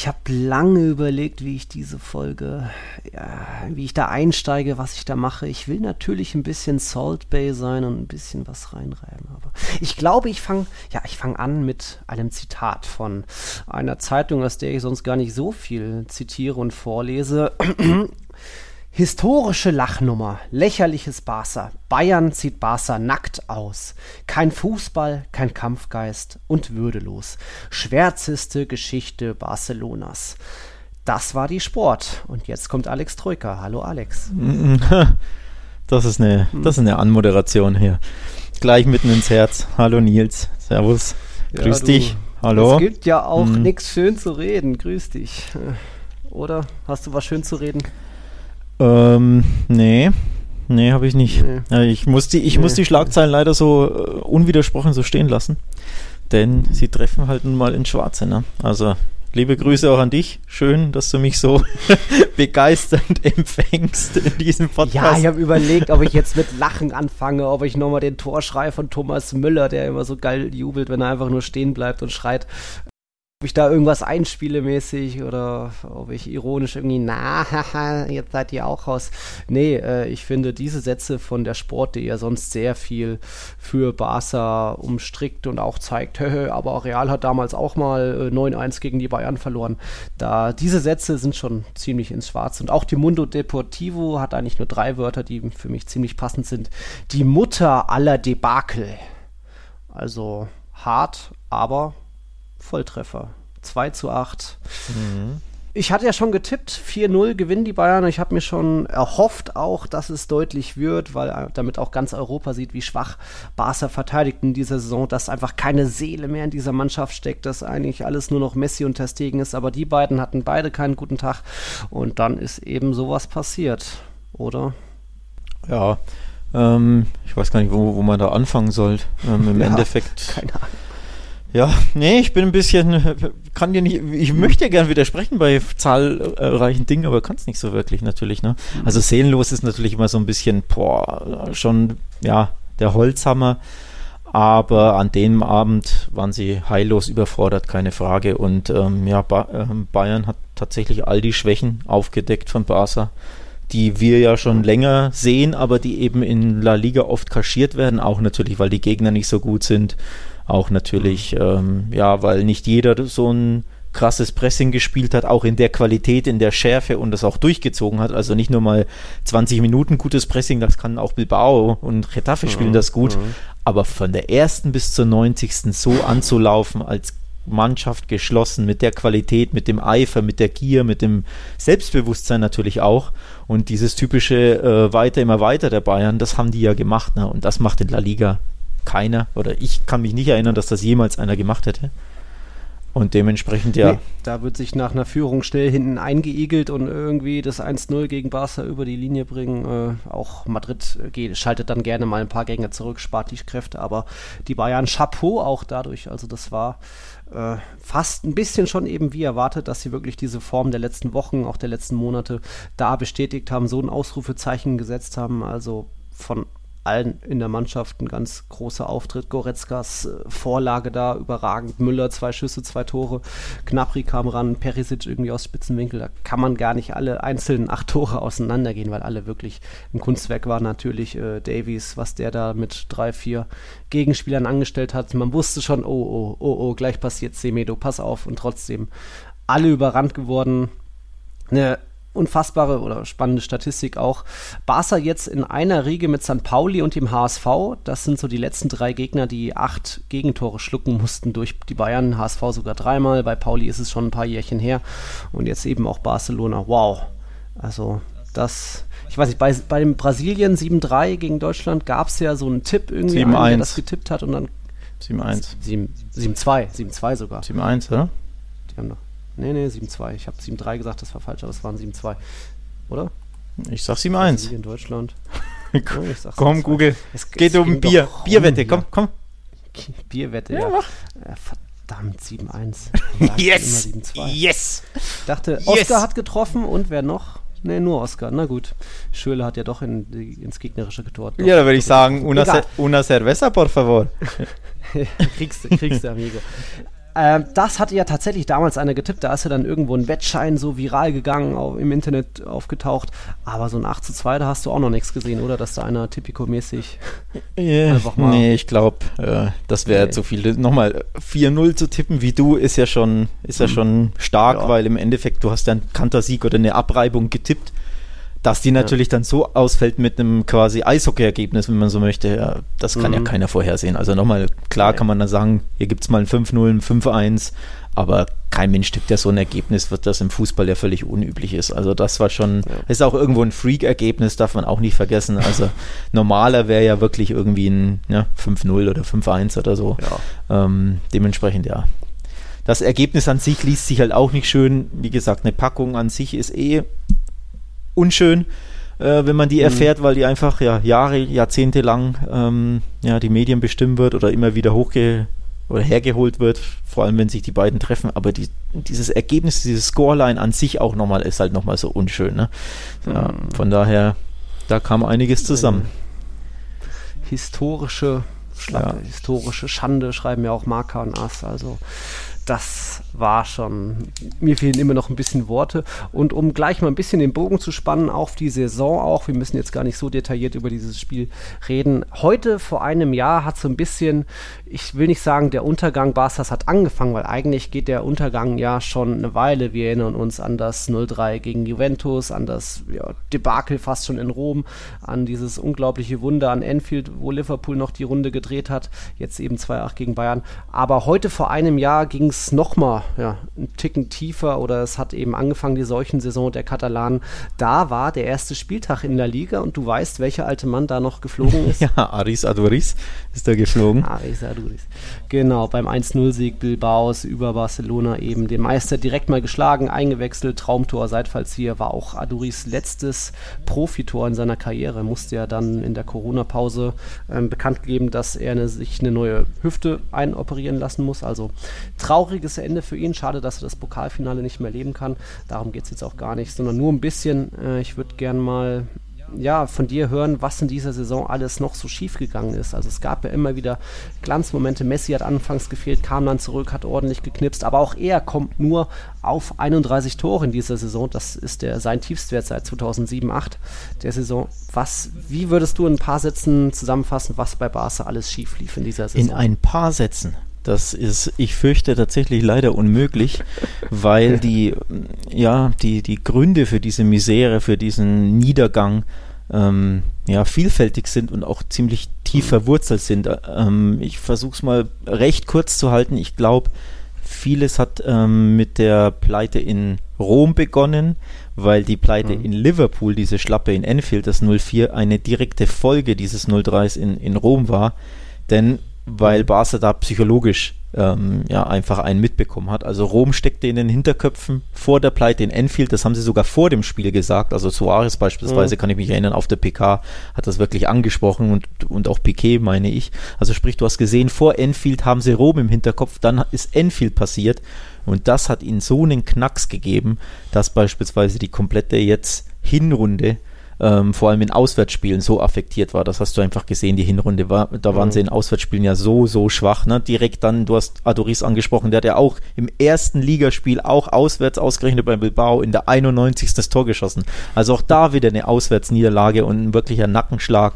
Ich habe lange überlegt, wie ich diese Folge, ja, wie ich da einsteige, was ich da mache. Ich will natürlich ein bisschen Salt Bay sein und ein bisschen was reinreiben. Aber ich glaube, ich fange, ja, ich fange an mit einem Zitat von einer Zeitung, aus der ich sonst gar nicht so viel zitiere und vorlese. Historische Lachnummer, lächerliches Barca. Bayern zieht Barca nackt aus. Kein Fußball, kein Kampfgeist und würdelos. Schwärzeste Geschichte Barcelonas. Das war die Sport. Und jetzt kommt Alex Troika. Hallo Alex. Das ist eine, das ist eine Anmoderation hier. Gleich mitten ins Herz. Hallo Nils. Servus. Grüß ja, dich. Hallo. Es gibt ja auch hm. nichts schön zu reden. Grüß dich. Oder hast du was schön zu reden? Ähm, nee. Nee, habe ich nicht. Nee. Ich, muss die, ich nee. muss die Schlagzeilen leider so uh, unwidersprochen so stehen lassen. Denn sie treffen halt nun mal in Schwarze. Ne? Also liebe Grüße auch an dich. Schön, dass du mich so begeisternd empfängst in diesem Podcast. Ja, ich habe überlegt, ob ich jetzt mit Lachen anfange, ob ich nochmal den Torschrei von Thomas Müller, der immer so geil jubelt, wenn er einfach nur stehen bleibt und schreit, ob ich da irgendwas einspiele mäßig oder ob ich ironisch irgendwie, na, haha, jetzt seid ihr auch raus. Nee, äh, ich finde diese Sätze von der Sport, die ja sonst sehr viel für Barca umstrickt und auch zeigt, aber auch Real hat damals auch mal äh, 9-1 gegen die Bayern verloren. Da, diese Sätze sind schon ziemlich ins Schwarz. Und auch die Mundo Deportivo hat eigentlich nur drei Wörter, die für mich ziemlich passend sind. Die Mutter aller Debakel. Also hart, aber Volltreffer. 2 zu 8. Mhm. Ich hatte ja schon getippt, 4-0 gewinnen die Bayern. Ich habe mir schon erhofft auch, dass es deutlich wird, weil äh, damit auch ganz Europa sieht, wie schwach Barca verteidigt in dieser Saison, dass einfach keine Seele mehr in dieser Mannschaft steckt, dass eigentlich alles nur noch Messi und Testegen ist. Aber die beiden hatten beide keinen guten Tag und dann ist eben sowas passiert, oder? Ja, ähm, ich weiß gar nicht, wo, wo man da anfangen soll. Ähm, Im ja, Endeffekt. Keine Ahnung ja, nee, ich bin ein bisschen, kann dir nicht, ich möchte ja gern widersprechen bei zahlreichen Dingen, aber kann es nicht so wirklich natürlich, ne? Also seelenlos ist natürlich immer so ein bisschen, boah, schon, ja, der Holzhammer. Aber an dem Abend waren sie heillos überfordert, keine Frage. Und ähm, ja, ba äh, Bayern hat tatsächlich all die Schwächen aufgedeckt von Barca, die wir ja schon länger sehen, aber die eben in La Liga oft kaschiert werden, auch natürlich, weil die Gegner nicht so gut sind auch natürlich, mhm. ähm, ja, weil nicht jeder so ein krasses Pressing gespielt hat, auch in der Qualität, in der Schärfe und das auch durchgezogen hat. Also nicht nur mal 20 Minuten gutes Pressing, das kann auch Bilbao und Getafe mhm. spielen das gut. Mhm. Aber von der ersten bis zur 90. so anzulaufen als Mannschaft geschlossen, mit der Qualität, mit dem Eifer, mit der Gier, mit dem Selbstbewusstsein natürlich auch. Und dieses typische äh, Weiter, immer weiter der Bayern, das haben die ja gemacht. Ne? Und das macht in La Liga keiner, oder ich kann mich nicht erinnern, dass das jemals einer gemacht hätte. Und dementsprechend, ja. Nee, da wird sich nach einer Führung schnell hinten eingeigelt und irgendwie das 1-0 gegen Barca über die Linie bringen. Äh, auch Madrid geht, schaltet dann gerne mal ein paar Gänge zurück, spart die Kräfte, aber die Bayern Chapeau auch dadurch. Also das war äh, fast ein bisschen schon eben wie erwartet, dass sie wirklich diese Form der letzten Wochen, auch der letzten Monate da bestätigt haben, so ein Ausrufezeichen gesetzt haben. Also von allen in der Mannschaft ein ganz großer Auftritt. Goretzkas äh, Vorlage da überragend. Müller zwei Schüsse, zwei Tore. Knapri kam ran, Perisic irgendwie aus Spitzenwinkel. Da kann man gar nicht alle einzelnen acht Tore auseinandergehen, weil alle wirklich ein Kunstwerk waren. Natürlich äh, Davies, was der da mit drei, vier Gegenspielern angestellt hat. Man wusste schon, oh, oh, oh, oh, gleich passiert Semedo, pass auf. Und trotzdem alle überrannt geworden. Eine unfassbare oder spannende Statistik auch. Barca jetzt in einer Riege mit St. Pauli und dem HSV. Das sind so die letzten drei Gegner, die acht Gegentore schlucken mussten durch die Bayern. HSV sogar dreimal. Bei Pauli ist es schon ein paar Jährchen her. Und jetzt eben auch Barcelona. Wow. Also das, ich weiß nicht, bei, bei dem Brasilien 7-3 gegen Deutschland gab es ja so einen Tipp irgendwie, einen, der das getippt hat und dann 7-1. 7-2, 7-2 sogar. 7-1, oder? Die haben doch Nee, nee, 7-2. Ich habe 7-3 gesagt, das war falsch, aber es waren 7-2. Oder? Ich sag 7-1. In Deutschland. komm, Google. Es geht um Bier. Bierwette, komm, komm. Bierwette, ja. ja. Verdammt, 7-1. yes! Yes! Ich dachte, Oscar yes. hat getroffen und wer noch? Nee, nur Oscar. Na gut. Schöle hat ja doch in, ins gegnerische Tor. Ja, da würde ich sagen, una, una cerveza, por favor. kriegst, kriegst du, Amigo. Ähm, das hatte ja tatsächlich damals einer getippt. Da ist ja dann irgendwo ein Wettschein so viral gegangen, auf, im Internet aufgetaucht. Aber so ein 8 zu 2, da hast du auch noch nichts gesehen, oder? Dass da einer typico-mäßig yeah, einfach mal. Nee, ich glaube, äh, das wäre okay. zu viel. Nochmal 4-0 zu tippen wie du ist ja schon, ist ja mhm. schon stark, ja. weil im Endeffekt du hast ja einen Kantersieg oder eine Abreibung getippt. Dass die natürlich ja. dann so ausfällt mit einem quasi Eishockey-Ergebnis, wenn man so möchte, ja, das kann mhm. ja keiner vorhersehen. Also nochmal, klar kann man dann sagen, hier gibt es mal ein 5-0, ein 5-1, aber kein Mensch tippt ja so ein Ergebnis, wird das im Fußball ja völlig unüblich ist. Also das war schon, ja. ist auch irgendwo ein Freak-Ergebnis, darf man auch nicht vergessen. Also normaler wäre ja wirklich irgendwie ein ja, 5-0 oder 5-1 oder so. Ja. Ähm, dementsprechend ja. Das Ergebnis an sich liest sich halt auch nicht schön. Wie gesagt, eine Packung an sich ist eh unschön, äh, wenn man die mhm. erfährt, weil die einfach ja Jahre, Jahrzehnte lang ähm, ja, die Medien bestimmen wird oder immer wieder hochge oder hergeholt wird, vor allem wenn sich die beiden treffen, aber die, dieses Ergebnis, dieses Scoreline an sich auch nochmal ist halt nochmal so unschön. Ne? Ja, mhm. Von daher, da kam einiges zusammen. Historische Schlappe, ja. historische Schande, schreiben ja auch Marker und Ass. Also das war schon, mir fehlen immer noch ein bisschen Worte. Und um gleich mal ein bisschen den Bogen zu spannen auf die Saison auch, wir müssen jetzt gar nicht so detailliert über dieses Spiel reden. Heute vor einem Jahr hat so ein bisschen, ich will nicht sagen, der Untergang Barsters hat angefangen, weil eigentlich geht der Untergang ja schon eine Weile. Wir erinnern uns an das 0-3 gegen Juventus, an das ja, Debakel fast schon in Rom, an dieses unglaubliche Wunder an Enfield, wo Liverpool noch die Runde gedreht hat, jetzt eben 2-8 gegen Bayern. Aber heute vor einem Jahr ging es nochmal ja, einen Ticken tiefer oder es hat eben angefangen, die Seuchensaison der Katalanen. Da war der erste Spieltag in der Liga und du weißt, welcher alte Mann da noch geflogen ist. ja, Aris Aduris ist da geflogen. Aris Aduris. Genau, beim 1-0-Sieg Bilbaos über Barcelona eben den Meister direkt mal geschlagen, eingewechselt, Traumtor, Seitfallzieher, war auch Aduris letztes Profitor in seiner Karriere. Musste ja dann in der Corona-Pause ähm, bekannt geben, dass er eine, sich eine neue Hüfte einoperieren lassen muss. Also trauriges Ende für ihn. Schade, dass er das Pokalfinale nicht mehr leben kann. Darum geht es jetzt auch gar nicht, sondern nur ein bisschen. Äh, ich würde gern mal ja, von dir hören, was in dieser Saison alles noch so schief gegangen ist. Also es gab ja immer wieder Glanzmomente. Messi hat anfangs gefehlt, kam dann zurück, hat ordentlich geknipst, aber auch er kommt nur auf 31 Tore in dieser Saison. Das ist der, sein Tiefstwert seit 2007-8 der Saison. Was, wie würdest du in ein paar Sätzen zusammenfassen, was bei Barca alles schief lief in dieser Saison? In ein paar Sätzen. Das ist, ich fürchte, tatsächlich leider unmöglich, weil die, ja, die, die Gründe für diese Misere, für diesen Niedergang ähm, ja, vielfältig sind und auch ziemlich tief mhm. verwurzelt sind. Ähm, ich versuche es mal recht kurz zu halten. Ich glaube, vieles hat ähm, mit der Pleite in Rom begonnen, weil die Pleite mhm. in Liverpool, diese Schlappe in Enfield, das 04, eine direkte Folge dieses 03s in, in Rom war. Denn weil Barca da psychologisch ähm, ja einfach einen mitbekommen hat. Also Rom steckte in den Hinterköpfen vor der Pleite in Enfield, das haben sie sogar vor dem Spiel gesagt. Also Suarez beispielsweise, mhm. kann ich mich erinnern, auf der PK hat das wirklich angesprochen und, und auch Piquet, meine ich. Also sprich, du hast gesehen, vor Enfield haben sie Rom im Hinterkopf, dann ist Enfield passiert und das hat ihnen so einen Knacks gegeben, dass beispielsweise die komplette jetzt Hinrunde ähm, vor allem in Auswärtsspielen so affektiert war. Das hast du einfach gesehen, die Hinrunde war, da waren mhm. sie in Auswärtsspielen ja so, so schwach. Ne? Direkt dann, du hast Adoris angesprochen, der hat ja auch im ersten Ligaspiel auch auswärts ausgerechnet bei Bilbao in der 91. das Tor geschossen. Also auch da wieder eine Auswärtsniederlage und ein wirklicher Nackenschlag.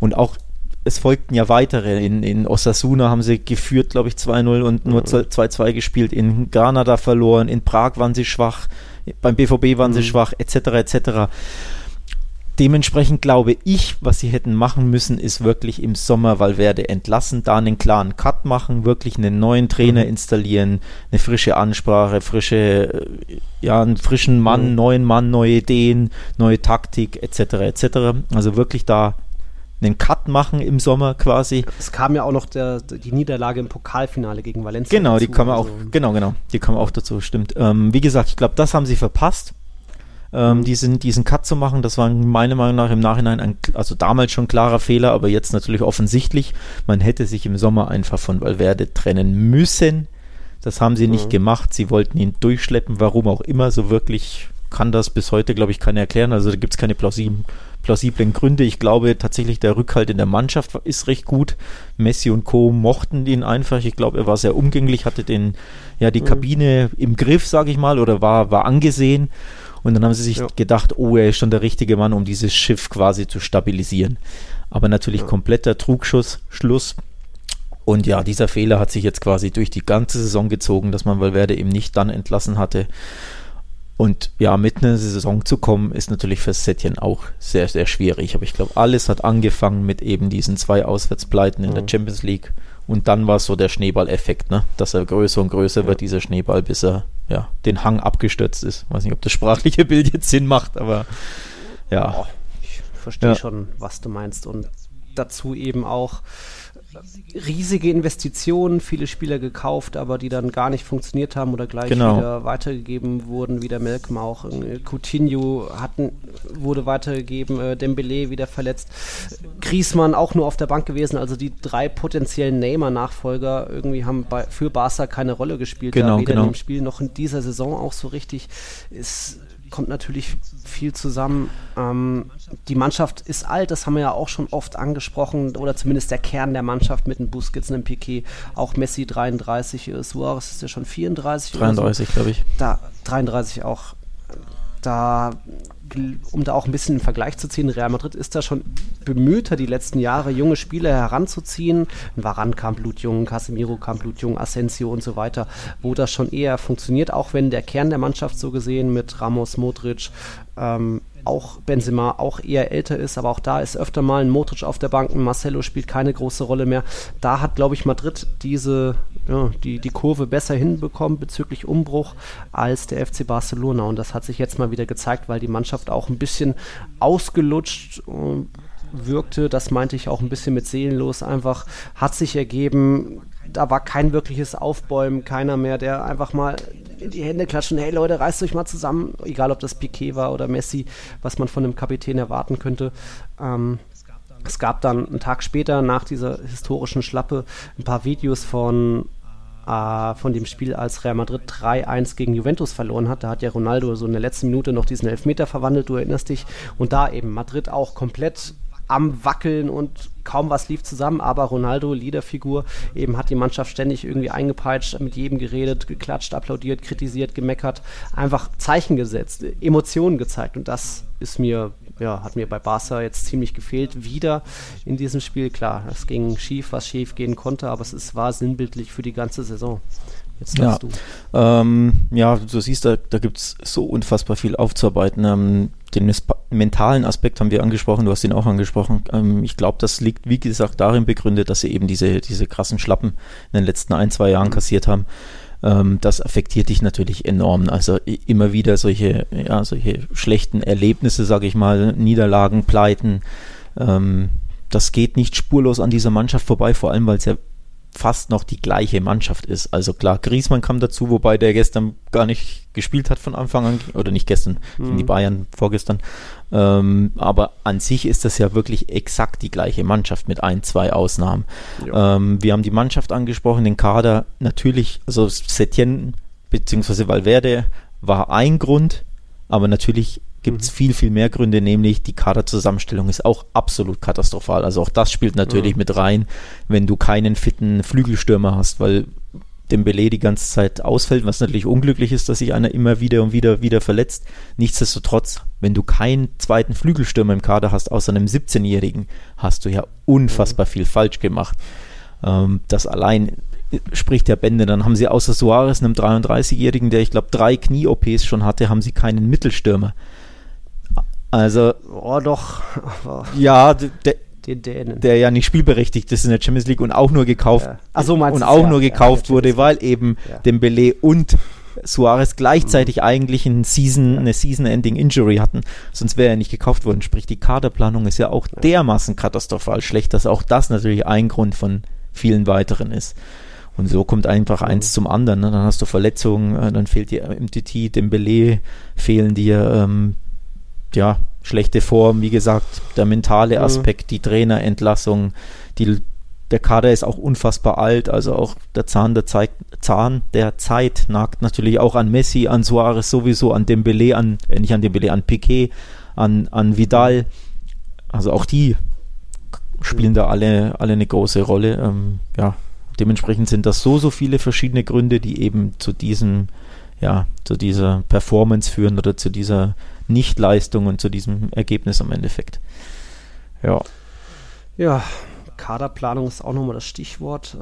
Und auch es folgten ja weitere. In, in Osasuna haben sie geführt, glaube ich, 2-0 und nur 2-2 mhm. gespielt. In Granada verloren, in Prag waren sie schwach, beim BVB waren mhm. sie schwach, etc. etc. Dementsprechend glaube ich, was sie hätten machen müssen, ist wirklich im Sommer Valverde entlassen, da einen klaren Cut machen, wirklich einen neuen Trainer mhm. installieren, eine frische Ansprache, frische, äh, ja, einen frischen Mann, mhm. neuen Mann, neue Ideen, neue Taktik, etc. etc. Also wirklich da einen Cut machen im Sommer quasi. Es kam ja auch noch der, die Niederlage im Pokalfinale gegen Valencia. Genau, dazu, die kam also auch, genau, genau, die kam auch dazu, stimmt. Ähm, wie gesagt, ich glaube, das haben sie verpasst ähm, diesen, diesen Cut zu machen. Das war meiner Meinung nach im Nachhinein ein, also damals schon klarer Fehler, aber jetzt natürlich offensichtlich. Man hätte sich im Sommer einfach von Valverde trennen müssen. Das haben sie nicht mhm. gemacht. Sie wollten ihn durchschleppen, warum auch immer. So wirklich kann das bis heute, glaube ich, keiner erklären. Also da gibt es keine plausiblen, plausiblen Gründe. Ich glaube tatsächlich, der Rückhalt in der Mannschaft ist recht gut. Messi und Co. mochten ihn einfach. Ich glaube, er war sehr umgänglich, hatte den, ja, die mhm. Kabine im Griff, sage ich mal, oder war, war angesehen. Und dann haben sie sich ja. gedacht, oh, er ist schon der richtige Mann, um dieses Schiff quasi zu stabilisieren. Aber natürlich ja. kompletter Trugschuss, Schluss. Und ja, dieser Fehler hat sich jetzt quasi durch die ganze Saison gezogen, dass man Valverde eben nicht dann entlassen hatte. Und ja, mit einer Saison zu kommen, ist natürlich für Setien auch sehr, sehr schwierig. Aber ich glaube, alles hat angefangen mit eben diesen zwei Auswärtspleiten in mhm. der Champions League. Und dann war es so der Schneeballeffekt, ne? dass er größer und größer ja. wird, dieser Schneeball, bis er ja, den Hang abgestürzt ist. Weiß nicht, ob das sprachliche Bild jetzt Sinn macht, aber ja. Oh, ich verstehe ja. schon, was du meinst. Und dazu eben auch riesige Investitionen, viele Spieler gekauft, aber die dann gar nicht funktioniert haben oder gleich genau. wieder weitergegeben wurden, wie der Malcolm auch. Coutinho hatten, wurde weitergegeben, äh, Dembele wieder verletzt. Griezmann auch nur auf der Bank gewesen, also die drei potenziellen Neymar-Nachfolger irgendwie haben bei, für Barca keine Rolle gespielt, genau, weder genau. in dem Spiel noch in dieser Saison auch so richtig. Ist kommt natürlich viel zusammen. Ähm, die Mannschaft ist alt, das haben wir ja auch schon oft angesprochen, oder zumindest der Kern der Mannschaft mit einem Busquets, einem Piquet, auch Messi 33, Suarez ist ja schon 34. 33, so. glaube ich. Da, 33 auch. Da um da auch ein bisschen einen Vergleich zu ziehen, Real Madrid ist da schon bemühter, die letzten Jahre junge Spieler heranzuziehen. Varan kam blutjung, Casemiro kam blutjung, Asensio und so weiter, wo das schon eher funktioniert, auch wenn der Kern der Mannschaft so gesehen mit Ramos, Modric, ähm, auch Benzema auch eher älter ist, aber auch da ist öfter mal ein Modric auf der Bank, ein Marcelo spielt keine große Rolle mehr. Da hat, glaube ich, Madrid diese, ja, die, die Kurve besser hinbekommen bezüglich Umbruch als der FC Barcelona. Und das hat sich jetzt mal wieder gezeigt, weil die Mannschaft auch ein bisschen ausgelutscht äh, wirkte, das meinte ich auch ein bisschen mit seelenlos. Einfach, hat sich ergeben, da war kein wirkliches Aufbäumen, keiner mehr, der einfach mal in die Hände klatschen, hey Leute, reißt euch mal zusammen, egal ob das Piquet war oder Messi, was man von einem Kapitän erwarten könnte. Ähm, es gab dann einen Tag später nach dieser historischen Schlappe ein paar Videos von äh, von dem Spiel, als Real Madrid 3-1 gegen Juventus verloren hat. Da hat ja Ronaldo so in der letzten Minute noch diesen Elfmeter verwandelt, du erinnerst dich. Und da eben Madrid auch komplett am Wackeln und kaum was lief zusammen, aber Ronaldo, Leaderfigur, eben hat die Mannschaft ständig irgendwie eingepeitscht, mit jedem geredet, geklatscht, applaudiert, kritisiert, gemeckert, einfach Zeichen gesetzt, Emotionen gezeigt und das ist mir, ja, hat mir bei Barca jetzt ziemlich gefehlt, wieder in diesem Spiel. Klar, es ging schief, was schief gehen konnte, aber es ist, war sinnbildlich für die ganze Saison. Jetzt ja. du. Ähm, ja, du siehst, da, da gibt es so unfassbar viel aufzuarbeiten. Ähm, den mentalen Aspekt haben wir angesprochen, du hast ihn auch angesprochen. Ähm, ich glaube, das liegt, wie gesagt, darin begründet, dass sie eben diese, diese krassen Schlappen in den letzten ein, zwei Jahren mhm. kassiert haben. Ähm, das affektiert dich natürlich enorm. Also immer wieder solche, ja, solche schlechten Erlebnisse, sage ich mal, Niederlagen, Pleiten. Ähm, das geht nicht spurlos an dieser Mannschaft vorbei, vor allem weil es ja fast noch die gleiche Mannschaft ist. Also klar, Griesmann kam dazu, wobei der gestern gar nicht gespielt hat von Anfang an, oder nicht gestern, mhm. die Bayern vorgestern. Ähm, aber an sich ist das ja wirklich exakt die gleiche Mannschaft mit ein, zwei Ausnahmen. Ähm, wir haben die Mannschaft angesprochen, den Kader. Natürlich, also Setien bzw. Valverde war ein Grund, aber natürlich gibt es mhm. viel, viel mehr Gründe, nämlich die Kaderzusammenstellung ist auch absolut katastrophal. Also auch das spielt natürlich mhm. mit rein, wenn du keinen fitten Flügelstürmer hast, weil Dembele die ganze Zeit ausfällt, was natürlich unglücklich ist, dass sich einer immer wieder und wieder wieder verletzt. Nichtsdestotrotz, wenn du keinen zweiten Flügelstürmer im Kader hast, außer einem 17-Jährigen, hast du ja unfassbar viel falsch gemacht. Ähm, das allein spricht der Bände. Dann haben sie außer Suarez, einem 33-Jährigen, der ich glaube drei Knie-OPs schon hatte, haben sie keinen Mittelstürmer. Also. Oh, doch. ja, der, der ja nicht spielberechtigt ist in der Champions League und auch nur gekauft ja. Ach so, und auch ja, nur gekauft ja, wurde, weil eben ja. Dembele und Suarez gleichzeitig mhm. eigentlich ein Season, eine Season-Ending Injury hatten, sonst wäre er nicht gekauft worden. Sprich, die Kaderplanung ist ja auch dermaßen katastrophal schlecht, dass auch das natürlich ein Grund von vielen weiteren ist. Und so kommt einfach mhm. eins zum anderen. Ne? Dann hast du Verletzungen, äh, dann fehlt dir MTT, Dembele, fehlen dir ähm, ja, schlechte Form, wie gesagt, der mentale mhm. Aspekt, mhm. die Trainerentlassung, die der Kader ist auch unfassbar alt, also auch der Zahn der, Zeit, Zahn der Zeit nagt natürlich auch an Messi, an Suarez sowieso, an Dembele, an, äh, nicht an Dembele, an Piquet, an, an Vidal. Also auch die spielen da alle, alle eine große Rolle. Ähm, ja, dementsprechend sind das so, so viele verschiedene Gründe, die eben zu diesem, ja, zu dieser Performance führen oder zu dieser Nichtleistung und zu diesem Ergebnis am Endeffekt. Ja. Ja, Kaderplanung ist auch nochmal das Stichwort.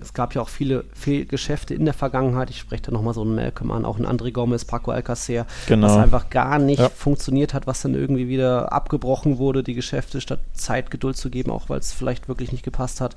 Es gab ja auch viele Fehlgeschäfte in der Vergangenheit. Ich spreche da nochmal so einen Malcolm an, auch einen André Gomez, Paco Alcacer, genau. was einfach gar nicht ja. funktioniert hat, was dann irgendwie wieder abgebrochen wurde, die Geschäfte, statt Zeit, Geduld zu geben, auch weil es vielleicht wirklich nicht gepasst hat.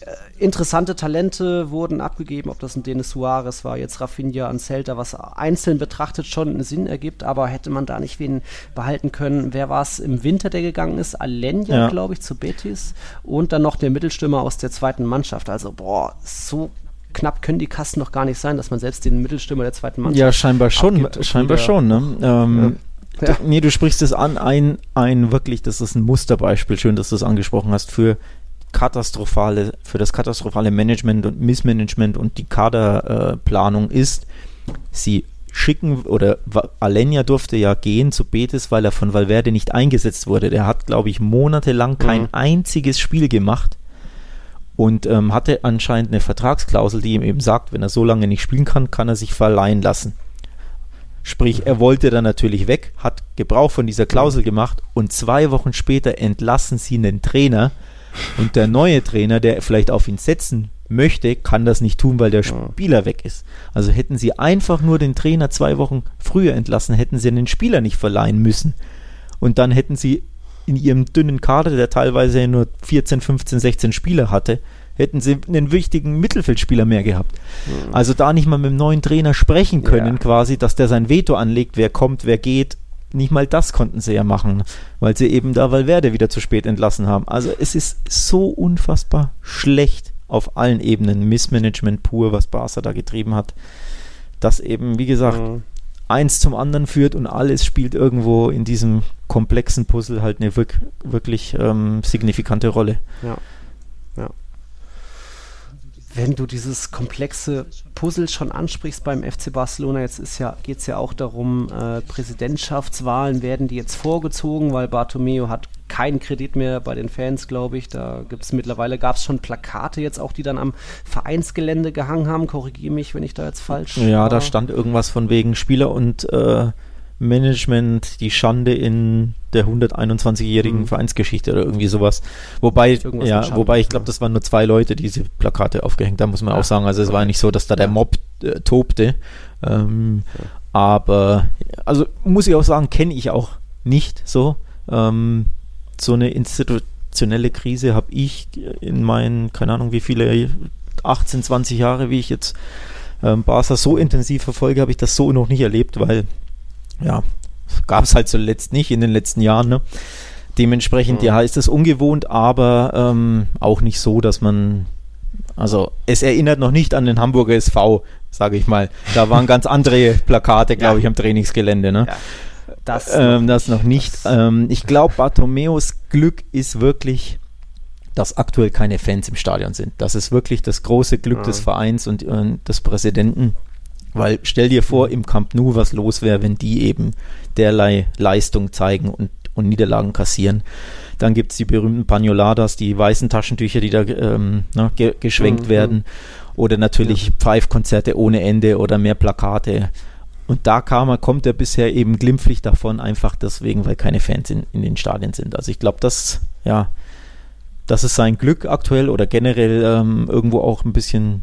Äh, interessante Talente wurden abgegeben, ob das ein Denis Suarez war, jetzt Rafinha an Celta, was einzeln betrachtet schon einen Sinn ergibt, aber hätte man da nicht wen behalten können. Wer war es im Winter, der gegangen ist? Alenya, ja. glaube ich, zu Betis und dann noch der Mittelstürmer aus der zweiten Mannschaft. Also, boah, so knapp können die Kassen noch gar nicht sein, dass man selbst den Mittelstürmer der zweiten Mannschaft. Ja, scheinbar schon, scheinbar schon. Ne? Ähm, ja. Ja. Nee, du sprichst es an, ein, ein wirklich, das ist ein Musterbeispiel, schön, dass du es angesprochen hast, für katastrophale, für das katastrophale Management und Missmanagement und die Kaderplanung äh, ist, sie schicken oder Alenia durfte ja gehen zu Betis, weil er von Valverde nicht eingesetzt wurde. Der hat, glaube ich, monatelang kein mhm. einziges Spiel gemacht und ähm, hatte anscheinend eine Vertragsklausel, die ihm eben sagt, wenn er so lange nicht spielen kann, kann er sich verleihen lassen. Sprich, er wollte dann natürlich weg, hat Gebrauch von dieser Klausel gemacht und zwei Wochen später entlassen sie einen Trainer und der neue Trainer, der vielleicht auf ihn setzen möchte, kann das nicht tun, weil der Spieler weg ist. Also hätten sie einfach nur den Trainer zwei Wochen früher entlassen, hätten sie den Spieler nicht verleihen müssen. Und dann hätten sie in ihrem dünnen Kader, der teilweise nur 14, 15, 16 Spieler hatte, hätten sie einen wichtigen Mittelfeldspieler mehr gehabt. Mhm. Also da nicht mal mit dem neuen Trainer sprechen können, ja. quasi, dass der sein Veto anlegt, wer kommt, wer geht. Nicht mal das konnten sie ja machen, weil sie eben da Valverde wieder zu spät entlassen haben. Also es ist so unfassbar schlecht auf allen Ebenen. Missmanagement pur, was Barca da getrieben hat. Das eben, wie gesagt, mhm eins zum anderen führt und alles spielt irgendwo in diesem komplexen Puzzle halt eine wirk wirklich ähm, signifikante Rolle. Ja. Wenn du dieses komplexe Puzzle schon ansprichst beim FC Barcelona, jetzt ja, geht es ja auch darum, äh, Präsidentschaftswahlen werden die jetzt vorgezogen, weil Bartomeo hat keinen Kredit mehr bei den Fans, glaube ich. Da gibt es mittlerweile, gab es schon Plakate jetzt auch, die dann am Vereinsgelände gehangen haben. Korrigiere mich, wenn ich da jetzt falsch Ja, war. da stand irgendwas von wegen Spieler und äh, Management, die Schande in der 121-jährigen mhm. Vereinsgeschichte oder irgendwie sowas. Wobei, ja, wobei ich glaube, das waren nur zwei Leute, die diese Plakate aufgehängt haben, muss man ja. auch sagen. Also es war nicht so, dass da der Mob äh, tobte. Ähm, ja. Aber, also muss ich auch sagen, kenne ich auch nicht so. Ähm, so eine institutionelle Krise habe ich in meinen, keine Ahnung wie viele, 18, 20 Jahre, wie ich jetzt ähm, Barca so intensiv verfolge, habe ich das so noch nicht erlebt, weil ja, gab es halt zuletzt nicht in den letzten Jahren. Ne? Dementsprechend, mhm. ja, ist das ungewohnt, aber ähm, auch nicht so, dass man, also es erinnert noch nicht an den Hamburger SV, sage ich mal. Da waren ganz andere Plakate, glaube ja. ich, am Trainingsgelände. Ne? Ja. Das, ähm, das noch nicht. Ähm, ich glaube, Bartomeus Glück ist wirklich, dass aktuell keine Fans im Stadion sind. Das ist wirklich das große Glück ja. des Vereins und, und des Präsidenten. Weil stell dir vor, im Camp Nou, was los wäre, wenn die eben derlei Leistung zeigen und, und Niederlagen kassieren. Dann gibt es die berühmten Pagnoladas, die weißen Taschentücher, die da ähm, ne, ge geschwenkt mhm. werden. Oder natürlich ja. Pfeifkonzerte ohne Ende oder mehr Plakate. Und da kam, kommt er bisher eben glimpflich davon, einfach deswegen, weil keine Fans in, in den Stadien sind. Also ich glaube, das, ja, das ist sein Glück aktuell oder generell ähm, irgendwo auch ein bisschen,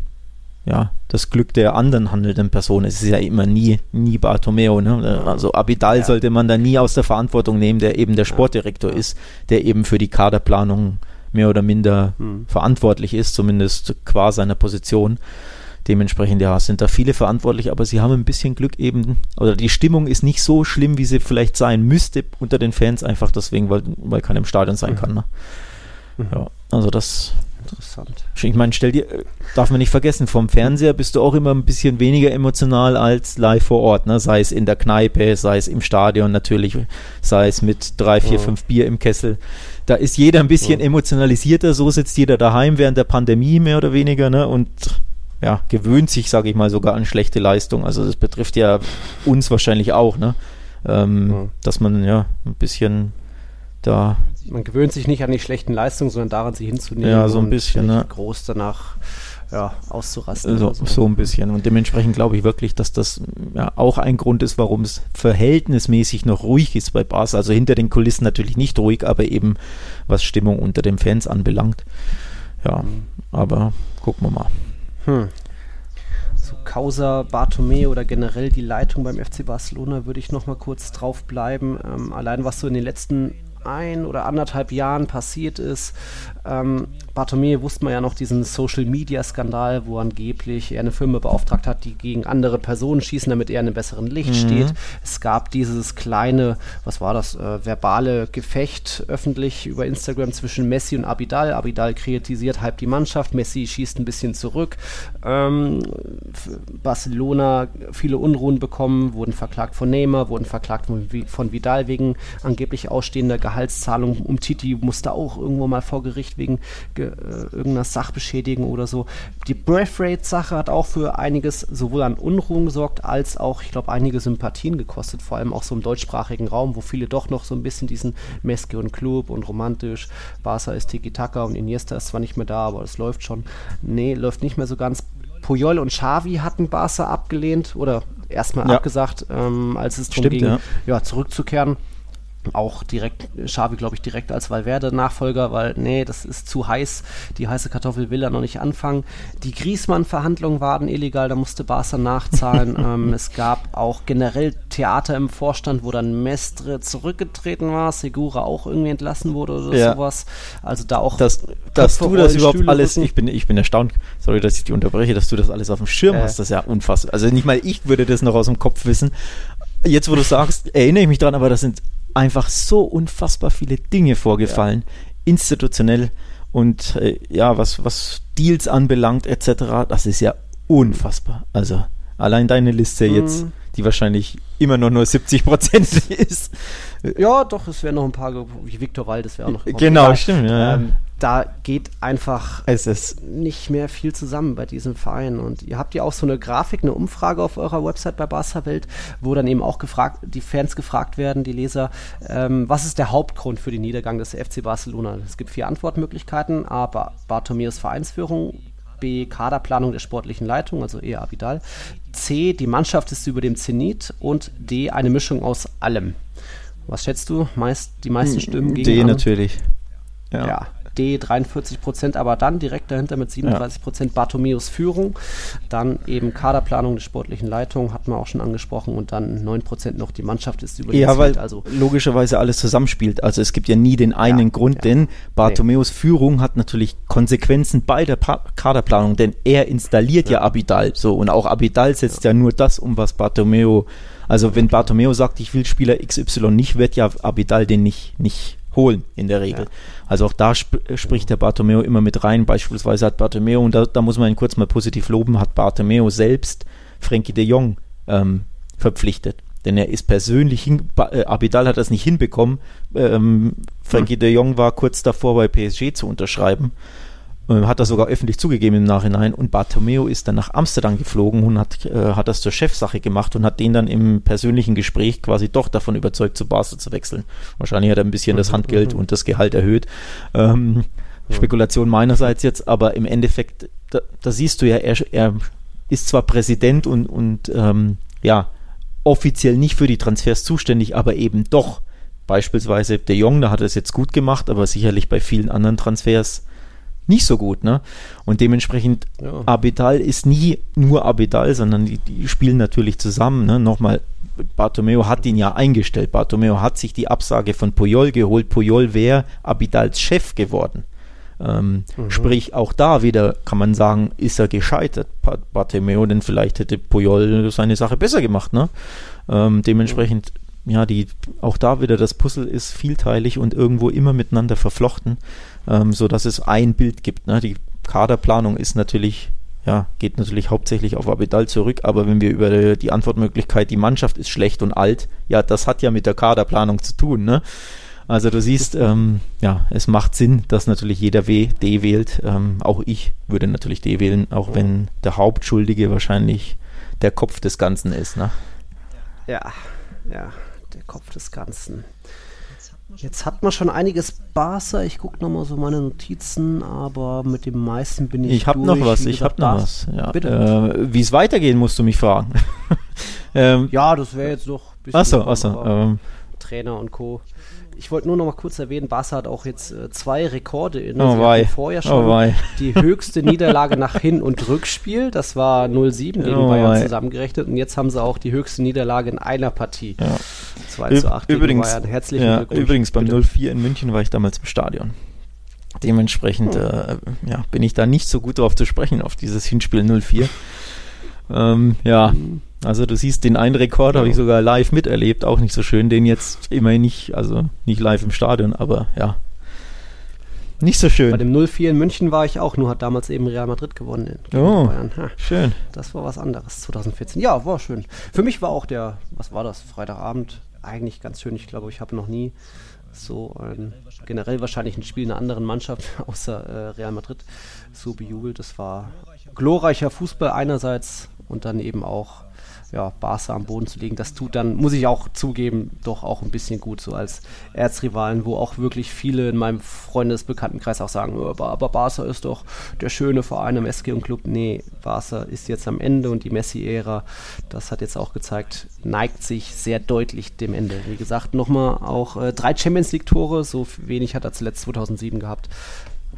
ja, das Glück der anderen handelnden Personen. Es ist ja immer nie, nie Bartomeo. Ne? Also Abidal ja. sollte man da nie aus der Verantwortung nehmen, der eben der Sportdirektor ja. ist, der eben für die Kaderplanung mehr oder minder hm. verantwortlich ist, zumindest qua seiner Position. Dementsprechend, ja, sind da viele verantwortlich, aber sie haben ein bisschen Glück eben, oder die Stimmung ist nicht so schlimm, wie sie vielleicht sein müsste unter den Fans, einfach deswegen, weil, weil keiner im Stadion sein mhm. kann. Ne? Mhm. Ja, also das Interessant. Ich meine, stell dir, äh, darf man nicht vergessen, vom Fernseher bist du auch immer ein bisschen weniger emotional als live vor Ort, ne? Sei es in der Kneipe, sei es im Stadion natürlich, sei es mit drei, vier, ja. fünf Bier im Kessel. Da ist jeder ein bisschen ja. emotionalisierter, so sitzt jeder daheim während der Pandemie mehr oder weniger, ne? Und ja, gewöhnt sich, sage ich mal, sogar an schlechte Leistung. Also das betrifft ja uns wahrscheinlich auch, ne? Ähm, ja. Dass man ja ein bisschen da. Man gewöhnt sich nicht an die schlechten Leistungen, sondern daran, sie hinzunehmen. Ja, so ein bisschen, ne? Groß danach ja, auszurasten. So, so. so, ein bisschen. Und dementsprechend glaube ich wirklich, dass das ja auch ein Grund ist, warum es verhältnismäßig noch ruhig ist bei Barca. Also hinter den Kulissen natürlich nicht ruhig, aber eben was Stimmung unter den Fans anbelangt. Ja, mhm. aber gucken wir mal. Hm. So Causa Bartomeu oder generell die Leitung beim FC Barcelona würde ich noch mal kurz drauf bleiben. Ähm, allein was so in den letzten ein oder anderthalb Jahren passiert ist. Ähm, Bartomeu wusste man ja noch diesen Social-Media-Skandal, wo angeblich er eine Firma beauftragt hat, die gegen andere Personen schießen, damit er in einem besseren Licht mhm. steht. Es gab dieses kleine, was war das, äh, verbale Gefecht öffentlich über Instagram zwischen Messi und Abidal. Abidal kritisiert halb die Mannschaft, Messi schießt ein bisschen zurück. Ähm, Barcelona viele Unruhen bekommen, wurden verklagt von Neymar, wurden verklagt von, von Vidal wegen angeblich ausstehender Gehalt. Gehaltszahlung. Um Titi musste auch irgendwo mal vor Gericht wegen äh, irgendeiner Sachbeschädigung oder so. Die Breath Rate Sache hat auch für einiges sowohl an Unruhen gesorgt, als auch, ich glaube, einige Sympathien gekostet, vor allem auch so im deutschsprachigen Raum, wo viele doch noch so ein bisschen diesen Meske und Club und romantisch, Barca ist Tiki-Taka und Iniesta ist zwar nicht mehr da, aber es läuft schon. Nee, läuft nicht mehr so ganz. Puyol und Xavi hatten Barca abgelehnt oder erstmal ja. abgesagt, ähm, als es darum ging, ja. ja. zurückzukehren auch direkt, Xavi glaube ich direkt als Valverde-Nachfolger, weil nee, das ist zu heiß, die heiße Kartoffel will er noch nicht anfangen. Die Griesmann-Verhandlungen waren illegal, da musste Barca nachzahlen. ähm, es gab auch generell Theater im Vorstand, wo dann Mestre zurückgetreten war, Segura auch irgendwie entlassen wurde oder ja. sowas. Also da auch. Dass, dass du das überhaupt Stühle alles, ich bin, ich bin erstaunt, sorry, dass ich dich unterbreche, dass du das alles auf dem Schirm äh. hast, das ist ja unfassbar. Also nicht mal ich würde das noch aus dem Kopf wissen. Jetzt, wo du sagst, erinnere ich mich dran, aber das sind einfach so unfassbar viele Dinge vorgefallen, ja. institutionell und äh, ja, was, was Deals anbelangt etc., das ist ja unfassbar. Also allein deine Liste mhm. jetzt, die wahrscheinlich immer noch nur 70 Prozent ist. Ja, doch, es wären noch ein paar, wie Viktor Wald, das wäre auch noch. Genau, stimmt, ja. Ähm, da geht einfach nicht mehr viel zusammen bei diesem Verein. Und ihr habt ja auch so eine Grafik, eine Umfrage auf eurer Website bei Barca Welt, wo dann eben auch gefragt, die Fans gefragt werden, die Leser, ähm, was ist der Hauptgrund für den Niedergang des FC Barcelona? Es gibt vier Antwortmöglichkeiten. A. Bartomeus Vereinsführung. B. Kaderplanung der sportlichen Leitung, also eher Abidal. C. Die Mannschaft ist über dem Zenit. Und D. Eine Mischung aus allem. Was schätzt du? Meist, die meisten Stimmen gegen D natürlich. Ja. ja. D 43 Prozent, aber dann direkt dahinter mit 37 Prozent ja. Bartomeus Führung, dann eben Kaderplanung der sportlichen Leitung, hat man auch schon angesprochen und dann 9 Prozent noch die Mannschaft ist über Ja, weil also logischerweise alles zusammenspielt. Also es gibt ja nie den einen ja, Grund, ja. denn Bartomeus nee. Führung hat natürlich Konsequenzen bei der pa Kaderplanung, denn er installiert ja, Abidal so und auch Abidal setzt ja, nur das um, was Bartomeo also wenn Bartomeo sagt, ich will Spieler XY nicht, wird ja Abidal den nicht, nicht holen in der Regel. Ja. Also auch da sp spricht der Bartomeo immer mit rein. Beispielsweise hat Bartomeo, und da, da, muss man ihn kurz mal positiv loben, hat Bartomeo selbst Frankie de Jong ähm, verpflichtet. Denn er ist persönlich, hin, äh, Abidal hat das nicht hinbekommen. Ähm, Frankie hm. de Jong war kurz davor bei PSG zu unterschreiben hat er sogar öffentlich zugegeben im Nachhinein. Und Bartomeo ist dann nach Amsterdam geflogen und hat, äh, hat das zur Chefsache gemacht und hat den dann im persönlichen Gespräch quasi doch davon überzeugt, zu Basel zu wechseln. Wahrscheinlich hat er ein bisschen das Handgeld und das Gehalt erhöht. Ähm, Spekulation meinerseits jetzt, aber im Endeffekt, da, da siehst du ja, er, er ist zwar Präsident und, und ähm, ja, offiziell nicht für die Transfers zuständig, aber eben doch. Beispielsweise der Jong, da hat er es jetzt gut gemacht, aber sicherlich bei vielen anderen Transfers nicht so gut. Ne? Und dementsprechend, ja. Abidal ist nie nur Abidal, sondern die, die spielen natürlich zusammen. Ne? Nochmal, Bartomeo hat ihn ja eingestellt. Bartomeo hat sich die Absage von Puyol geholt. Puyol wäre Abidals Chef geworden. Ähm, mhm. Sprich, auch da wieder kann man sagen, ist er gescheitert, Bartomeo, denn vielleicht hätte Puyol seine Sache besser gemacht. Ne? Ähm, dementsprechend ja, die, auch da wieder das Puzzle ist vielteilig und irgendwo immer miteinander verflochten, ähm, so dass es ein Bild gibt. Ne? Die Kaderplanung ist natürlich, ja, geht natürlich hauptsächlich auf Abidal zurück, aber wenn wir über die Antwortmöglichkeit, die Mannschaft ist schlecht und alt, ja, das hat ja mit der Kaderplanung zu tun, ne? Also du siehst, ähm, ja, es macht Sinn, dass natürlich jeder W, D wählt. Ähm, auch ich würde natürlich D wählen, auch wenn der Hauptschuldige wahrscheinlich der Kopf des Ganzen ist. Ne? Ja, ja, der Kopf des Ganzen. Jetzt hat man schon einiges Barca. Ich gucke nochmal so meine Notizen, aber mit dem meisten bin ich. Ich habe noch was, ich habe noch was. Ja. Bitte. Äh, Wie es weitergehen, musst du mich fragen. ähm, ja, das wäre jetzt noch ein bisschen. Achso, achso. Ähm, Trainer und Co ich wollte nur noch mal kurz erwähnen, Barca hat auch jetzt äh, zwei Rekorde in. Oh wei. vorher oh schon oh die höchste Niederlage nach Hin- und Rückspiel. Das war 0-7 gegen oh Bayern wei. zusammengerechnet. Und jetzt haben sie auch die höchste Niederlage in einer Partie. Ja. 2 zu 8 übrigens, gegen Bayern. Herzlichen ja, Glückwunsch. Übrigens beim 0-4 in München war ich damals im Stadion. Dementsprechend hm. äh, ja, bin ich da nicht so gut drauf zu sprechen, auf dieses Hinspiel 0-4. Ähm, ja, hm. Also du siehst, den einen Rekord ja. habe ich sogar live miterlebt, auch nicht so schön, den jetzt immerhin nicht, also nicht live im Stadion, aber ja. Nicht so schön. Bei dem 0-4 in München war ich auch, nur hat damals eben Real Madrid gewonnen. oh, Bayern. Ha, schön. Das war was anderes, 2014. Ja, war schön. Für mich war auch der, was war das, Freitagabend, eigentlich ganz schön. Ich glaube, ich habe noch nie so ein, generell wahrscheinlich ein Spiel einer anderen Mannschaft, außer äh, Real Madrid, so bejubelt. Das war glorreicher Fußball einerseits und dann eben auch ja, Barca am Boden zu legen, das tut dann, muss ich auch zugeben, doch auch ein bisschen gut, so als Erzrivalen, wo auch wirklich viele in meinem Freundesbekanntenkreis auch sagen, aber Barca ist doch der schöne Verein im SG und Club. Nee, Barca ist jetzt am Ende und die Messi-Ära, das hat jetzt auch gezeigt, neigt sich sehr deutlich dem Ende. Wie gesagt, nochmal auch äh, drei Champions League-Tore, so wenig hat er zuletzt 2007 gehabt.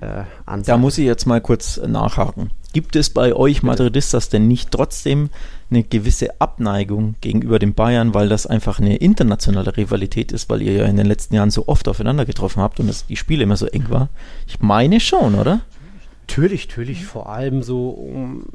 Äh, da muss ich jetzt mal kurz nachhaken. Gibt es bei euch Madridistas denn nicht trotzdem eine gewisse Abneigung gegenüber den Bayern, weil das einfach eine internationale Rivalität ist, weil ihr ja in den letzten Jahren so oft aufeinander getroffen habt und das, die Spiele immer so eng war? Ich meine schon, oder? Natürlich, natürlich, vor allem so um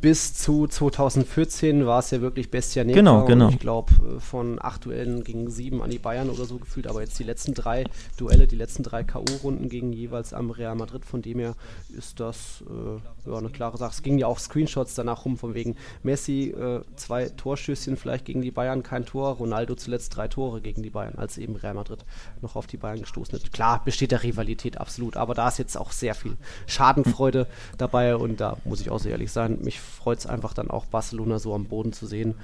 bis zu 2014 war es ja wirklich Bestia Negra. Genau, genau. ich glaube, äh, von acht Duellen gegen sieben an die Bayern oder so gefühlt. Aber jetzt die letzten drei Duelle, die letzten drei K.O.-Runden gegen jeweils am Real Madrid. Von dem her ist das äh, ja, eine klare Sache. Es gingen ja auch Screenshots danach rum, von wegen Messi äh, zwei Torschüsschen vielleicht gegen die Bayern, kein Tor. Ronaldo zuletzt drei Tore gegen die Bayern, als eben Real Madrid noch auf die Bayern gestoßen ist. Klar, besteht der Rivalität absolut. Aber da ist jetzt auch sehr viel Schadenfreude dabei. Und da muss ich auch so ehrlich sein, mich freut es einfach dann auch, Barcelona so am Boden zu sehen.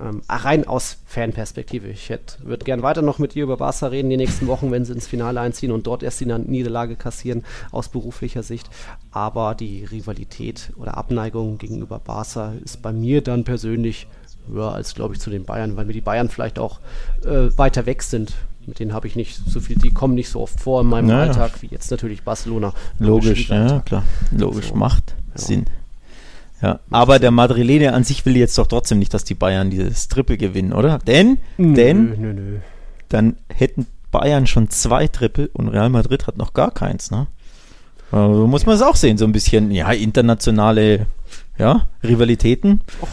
Ähm, rein aus Fanperspektive. Ich würde gern weiter noch mit ihr über Barca reden die nächsten Wochen, wenn sie ins Finale einziehen und dort erst die Niederlage kassieren, aus beruflicher Sicht. Aber die Rivalität oder Abneigung gegenüber Barca ist bei mir dann persönlich höher als, glaube ich, zu den Bayern, weil mir die Bayern vielleicht auch äh, weiter weg sind mit denen habe ich nicht so viel, die kommen nicht so oft vor in meinem naja. Alltag wie jetzt natürlich Barcelona. Logisch, ja, klar. Logisch, so. macht ja. Sinn. Ja, aber der Madrilene an sich will jetzt doch trotzdem nicht, dass die Bayern dieses Triple gewinnen, oder? Denn, nö, denn, nö, nö. dann hätten Bayern schon zwei Triple und Real Madrid hat noch gar keins, ne? Also muss man es auch sehen, so ein bisschen, ja, internationale ja, Rivalitäten. Och,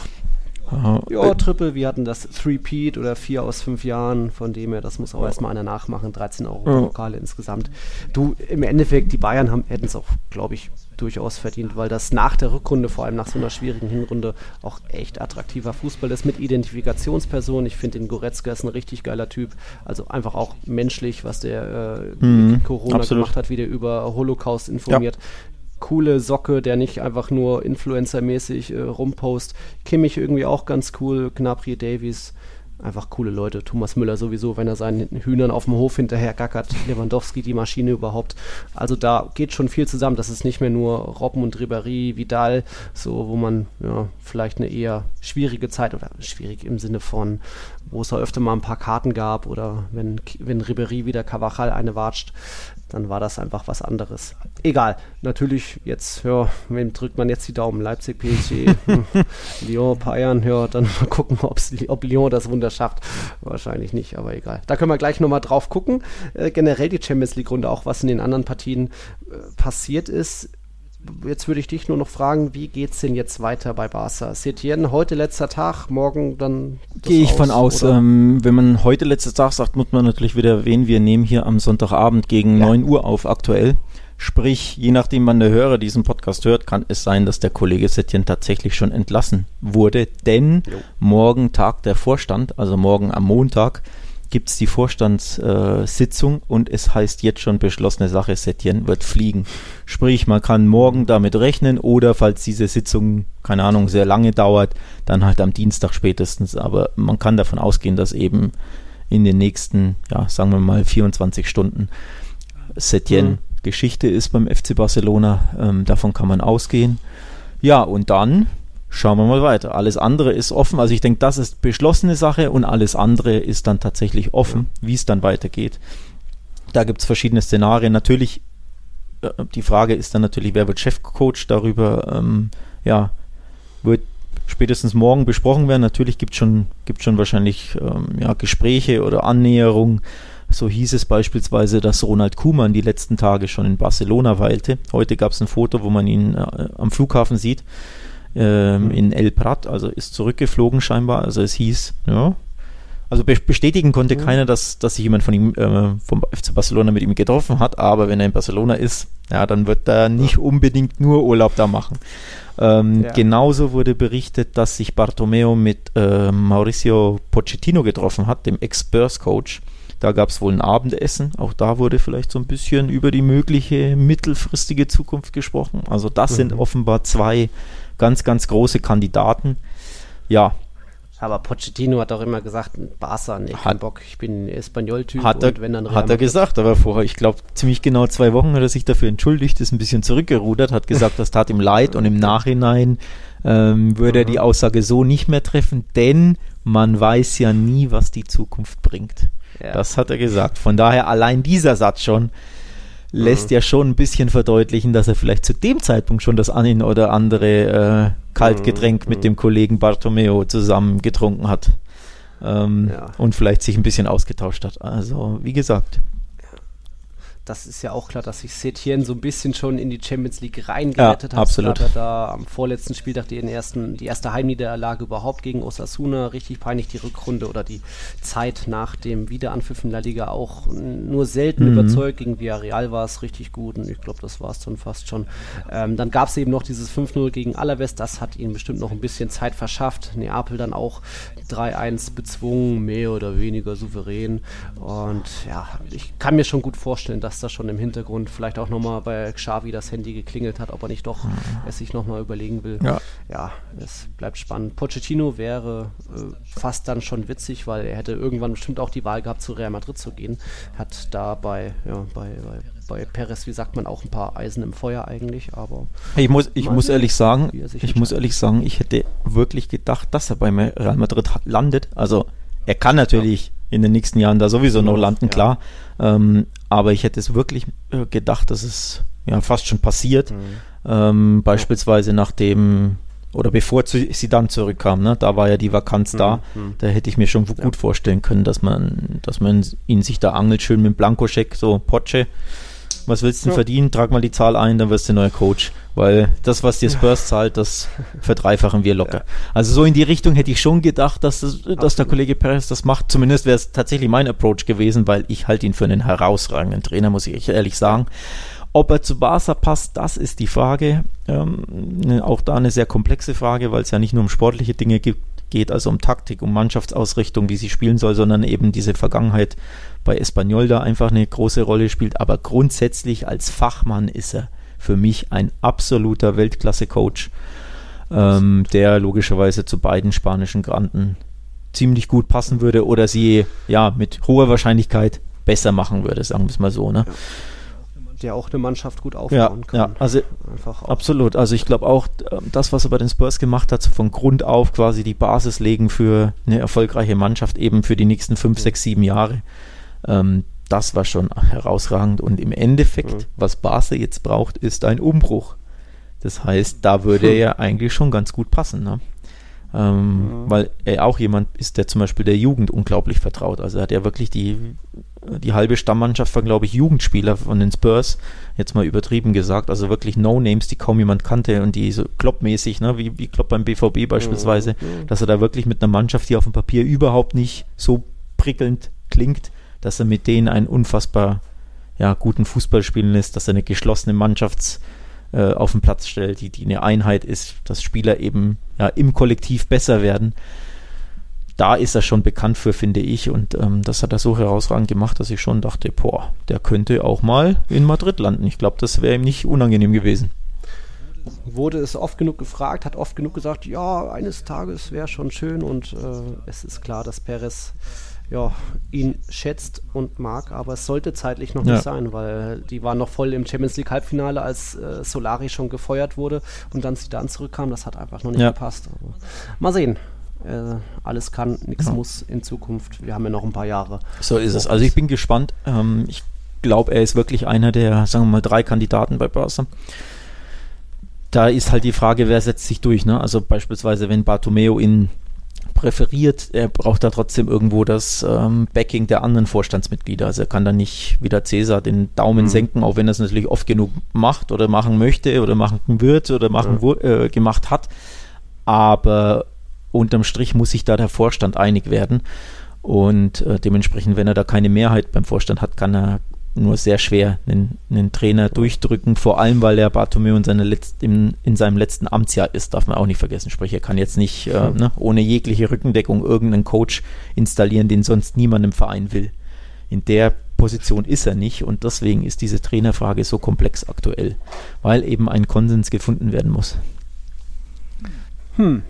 ja, äh, Triple, wir hatten das 3-Peat oder 4 aus 5 Jahren, von dem her, das muss auch erstmal einer nachmachen, 13 Euro ja. Pokale insgesamt. Du, im Endeffekt, die Bayern hätten es auch, glaube ich, durchaus verdient, weil das nach der Rückrunde, vor allem nach so einer schwierigen Hinrunde, auch echt attraktiver Fußball ist mit Identifikationsperson. Ich finde den Goretzka ist ein richtig geiler Typ. Also einfach auch menschlich, was der äh, mhm, Corona absolut. gemacht hat, wie der über Holocaust informiert. Ja coole Socke, der nicht einfach nur Influencer-mäßig äh, rumpost. Kimmich irgendwie auch ganz cool, Gnabry Davies einfach coole Leute. Thomas Müller sowieso, wenn er seinen Hühnern auf dem Hof hinterher gackert. Lewandowski, die Maschine überhaupt. Also da geht schon viel zusammen. Das ist nicht mehr nur Robben und Ribéry, Vidal, so wo man ja, vielleicht eine eher schwierige Zeit oder schwierig im Sinne von, wo es da öfter mal ein paar Karten gab oder wenn, wenn Ribéry wieder Cavachal eine watscht, dann war das einfach was anderes. Egal, natürlich jetzt, ja, wem drückt man jetzt die Daumen? Leipzig, PSG, hm, Lyon, Bayern, ja, dann mal gucken, ob Lyon das Wunder schafft. Wahrscheinlich nicht, aber egal. Da können wir gleich nochmal drauf gucken. Äh, generell die Champions League-Runde, auch was in den anderen Partien äh, passiert ist jetzt würde ich dich nur noch fragen, wie geht es denn jetzt weiter bei Barca? Setien, heute letzter Tag, morgen dann. Gehe ich aus, von aus. Ähm, wenn man heute letzter Tag sagt, muss man natürlich wieder erwähnen, wir nehmen hier am Sonntagabend gegen ja. 9 Uhr auf aktuell. Sprich, je nachdem, wann der Hörer diesen Podcast hört, kann es sein, dass der Kollege Setien tatsächlich schon entlassen wurde. Denn jo. morgen tagt der Vorstand, also morgen am Montag, gibt es die Vorstandssitzung äh, und es heißt jetzt schon beschlossene Sache, Setien wird fliegen. Sprich, man kann morgen damit rechnen oder falls diese Sitzung, keine Ahnung, sehr lange dauert, dann halt am Dienstag spätestens. Aber man kann davon ausgehen, dass eben in den nächsten, ja, sagen wir mal 24 Stunden Setien mhm. Geschichte ist beim FC Barcelona. Ähm, davon kann man ausgehen. Ja, und dann schauen wir mal weiter. Alles andere ist offen. Also ich denke, das ist beschlossene Sache und alles andere ist dann tatsächlich offen, ja. wie es dann weitergeht. Da gibt es verschiedene Szenarien. Natürlich, äh, die Frage ist dann natürlich, wer wird Chefcoach darüber? Ähm, ja, wird spätestens morgen besprochen werden. Natürlich gibt es schon, gibt's schon wahrscheinlich ähm, ja, Gespräche oder Annäherungen so hieß es beispielsweise, dass Ronald Kuhmann die letzten Tage schon in Barcelona weilte. Heute gab es ein Foto, wo man ihn äh, am Flughafen sieht, ähm, mhm. in El Prat, also ist zurückgeflogen scheinbar. Also es hieß, ja. Also bestätigen konnte mhm. keiner, dass, dass sich jemand von ihm, äh, vom FC Barcelona mit ihm getroffen hat, aber wenn er in Barcelona ist, ja, dann wird er nicht unbedingt nur Urlaub da machen. Ähm, ja. Genauso wurde berichtet, dass sich Bartomeo mit äh, Mauricio Pochettino getroffen hat, dem Ex-Spurs-Coach. Da gab es wohl ein Abendessen. Auch da wurde vielleicht so ein bisschen über die mögliche mittelfristige Zukunft gesprochen. Also das mhm. sind offenbar zwei ganz, ganz große Kandidaten. Ja, aber Pochettino hat auch immer gesagt, Barca, nee, kein Bock, ich bin Espanol-Typ hat er, wenn dann Real Hat er gesagt, aber vorher, ich glaube, ziemlich genau zwei Wochen hat er sich dafür entschuldigt, ist ein bisschen zurückgerudert, hat gesagt, das tat ihm leid und im Nachhinein ähm, würde er die mhm. Aussage so nicht mehr treffen, denn man weiß ja nie, was die Zukunft bringt. Ja. Das hat er gesagt. Von daher allein dieser Satz schon lässt mhm. ja schon ein bisschen verdeutlichen, dass er vielleicht zu dem Zeitpunkt schon das ein oder andere äh, Kaltgetränk mhm. mit dem Kollegen Bartomeo zusammen getrunken hat. Ähm, ja. Und vielleicht sich ein bisschen ausgetauscht hat. Also, wie gesagt, das ist ja auch klar, dass sich Setien so ein bisschen schon in die Champions League reingerettet ja, hat. Absolut. Hat er da am vorletzten Spieltag den ersten, die erste Heimniederlage überhaupt gegen Osasuna, richtig peinlich die Rückrunde oder die Zeit nach dem Wiederanpfiff in La Liga auch nur selten mhm. überzeugt. Gegen Villarreal war es richtig gut und ich glaube, das war es dann fast schon. Ähm, dann gab es eben noch dieses 5-0 gegen Alaves, das hat ihnen bestimmt noch ein bisschen Zeit verschafft. Neapel dann auch 3-1 bezwungen, mehr oder weniger souverän. Und ja, ich kann mir schon gut vorstellen, dass dass da schon im Hintergrund vielleicht auch nochmal bei Xavi das Handy geklingelt hat, ob er nicht doch mhm. es sich nochmal überlegen will. Ja. ja, es bleibt spannend. Pochettino wäre äh, fast dann schon witzig, weil er hätte irgendwann bestimmt auch die Wahl gehabt, zu Real Madrid zu gehen. Hat da bei, ja, bei, bei bei Perez, wie sagt man, auch ein paar Eisen im Feuer eigentlich, aber. Ich muss, ich muss ehrlich sagen, ich muss ehrlich sagen, ich hätte wirklich gedacht, dass er bei Real Madrid landet. Also er kann natürlich ja. in den nächsten Jahren da sowieso noch landen, ja. klar. Ähm, aber ich hätte es wirklich äh, gedacht, dass es ja fast schon passiert. Mhm. Ähm, beispielsweise nachdem oder bevor sie dann zurückkam, ne? da war ja die Vakanz mhm. da. Da hätte ich mir schon gut ja. vorstellen können, dass man, dass man ihn sich da angelt, schön mit Blankoscheck, so Potsche was willst du denn ja. verdienen? Trag mal die Zahl ein, dann wirst du neuer Coach. Weil das, was dir Spurs zahlt, das verdreifachen wir locker. Ja. Also so in die Richtung hätte ich schon gedacht, dass, das, dass der Kollege Perez das macht. Zumindest wäre es tatsächlich mein Approach gewesen, weil ich halte ihn für einen herausragenden Trainer, muss ich ehrlich sagen. Ob er zu Barca passt, das ist die Frage. Ähm, auch da eine sehr komplexe Frage, weil es ja nicht nur um sportliche Dinge gibt, geht, also um Taktik, um Mannschaftsausrichtung, wie sie spielen soll, sondern eben diese Vergangenheit bei Espanyol da einfach eine große Rolle spielt. Aber grundsätzlich als Fachmann ist er für mich ein absoluter Weltklasse-Coach, ähm, der logischerweise zu beiden spanischen Granden ziemlich gut passen würde oder sie ja mit hoher Wahrscheinlichkeit besser machen würde, sagen wir es mal so. Ne? Der auch eine Mannschaft gut aufbauen ja, kann. Ja, also absolut. Also ich glaube auch, ähm, das, was er bei den Spurs gemacht hat, so von Grund auf quasi die Basis legen für eine erfolgreiche Mannschaft eben für die nächsten fünf, mhm. sechs, sieben Jahre. Ähm, das war schon herausragend. Und im Endeffekt, mhm. was Basel jetzt braucht, ist ein Umbruch. Das heißt, da würde er ja eigentlich schon ganz gut passen. Ne? Ähm, mhm. Weil er auch jemand ist, der zum Beispiel der Jugend unglaublich vertraut. Also er hat ja wirklich die, die halbe Stammmannschaft von, glaube ich, Jugendspieler von den Spurs, jetzt mal übertrieben gesagt, also wirklich No-Names, die kaum jemand kannte und die so Klopp-mäßig, ne, wie, wie Klopp beim BVB beispielsweise, mhm. dass er da wirklich mit einer Mannschaft, die auf dem Papier überhaupt nicht so prickelnd klingt, dass er mit denen einen unfassbar ja, guten Fußball spielen lässt, dass er eine geschlossene Mannschafts- äh, auf den Platz stellt, die, die eine Einheit ist, dass Spieler eben ja, im Kollektiv besser werden. Da ist er schon bekannt für, finde ich. Und ähm, das hat er so herausragend gemacht, dass ich schon dachte, boah, der könnte auch mal in Madrid landen. Ich glaube, das wäre ihm nicht unangenehm gewesen wurde es oft genug gefragt, hat oft genug gesagt, ja, eines Tages wäre schon schön und äh, es ist klar, dass Perez ja, ihn schätzt und mag, aber es sollte zeitlich noch ja. nicht sein, weil die waren noch voll im Champions League Halbfinale, als äh, Solari schon gefeuert wurde und dann sie dann zurückkam. Das hat einfach noch nicht ja. gepasst. Aber mal sehen. Äh, alles kann, nichts ja. muss in Zukunft. Wir haben ja noch ein paar Jahre. So ist es. Also ich bin gespannt. Ähm, ich glaube, er ist wirklich einer der, sagen wir mal, drei Kandidaten bei Barca da ist halt die Frage, wer setzt sich durch. Ne? Also beispielsweise, wenn Bartomeo in präferiert. Er braucht da trotzdem irgendwo das ähm, Backing der anderen Vorstandsmitglieder. Also er kann da nicht wie der Cäsar den Daumen mhm. senken, auch wenn er es natürlich oft genug macht oder machen möchte oder machen wird oder machen ja. äh, gemacht hat. Aber unterm Strich muss sich da der Vorstand einig werden. Und äh, dementsprechend, wenn er da keine Mehrheit beim Vorstand hat, kann er nur sehr schwer einen, einen Trainer durchdrücken, vor allem weil er Bartomeu in, seine Letz-, in, in, seinem letzten Amtsjahr ist, darf man auch nicht vergessen. Sprich, er kann jetzt nicht äh, hm. ne, ohne jegliche Rückendeckung irgendeinen Coach installieren, den sonst niemand im Verein will. In der Position ist er nicht und deswegen ist diese Trainerfrage so komplex aktuell, weil eben ein Konsens gefunden werden muss. Hm.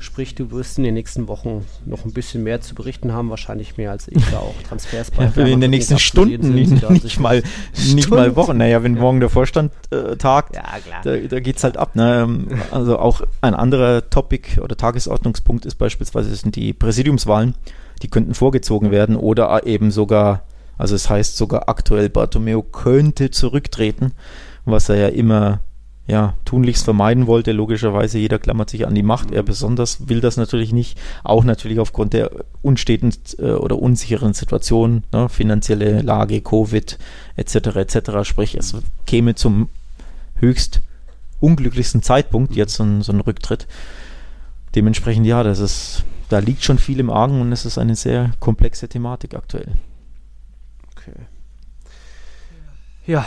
Sprich, du wirst in den nächsten Wochen noch ein bisschen mehr zu berichten haben, wahrscheinlich mehr als ich da auch Transfers bei ja, In den nächsten Stunden, nicht, nicht mal, nicht mal Wochen. Naja, wenn ja. morgen der Vorstand äh, tagt, ja, da, da geht es halt ab. Ne? Ähm, also auch ein anderer Topic oder Tagesordnungspunkt ist beispielsweise sind die Präsidiumswahlen. Die könnten vorgezogen werden oder eben sogar, also es heißt sogar aktuell, Bartomeo könnte zurücktreten, was er ja immer ja, tunlichst vermeiden wollte. Logischerweise, jeder klammert sich an die Macht. Er besonders will das natürlich nicht. Auch natürlich aufgrund der unsteten äh, oder unsicheren Situation, ne, finanzielle Lage, Covid etc. etc. Sprich, es käme zum höchst unglücklichsten Zeitpunkt jetzt so ein, so ein Rücktritt. Dementsprechend, ja, das ist, da liegt schon viel im Argen und es ist eine sehr komplexe Thematik aktuell. Okay. Ja,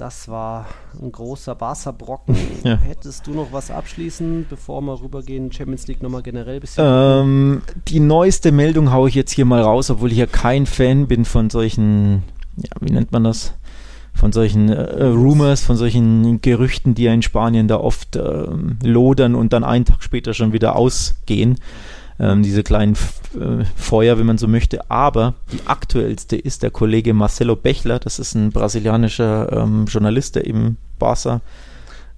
das war ein großer Barca-Brocken. Ja. Hättest du noch was abschließen, bevor wir rübergehen, Champions League nochmal generell ein bisschen? Ähm, die neueste Meldung haue ich jetzt hier mal raus, obwohl ich ja kein Fan bin von solchen, ja, wie nennt man das? Von solchen äh, Rumors, von solchen Gerüchten, die ja in Spanien da oft äh, lodern und dann einen Tag später schon wieder ausgehen ähm, diese kleinen äh, Feuer, wenn man so möchte. Aber die aktuellste ist der Kollege Marcelo Bechler, das ist ein brasilianischer ähm, Journalist, der eben Barca,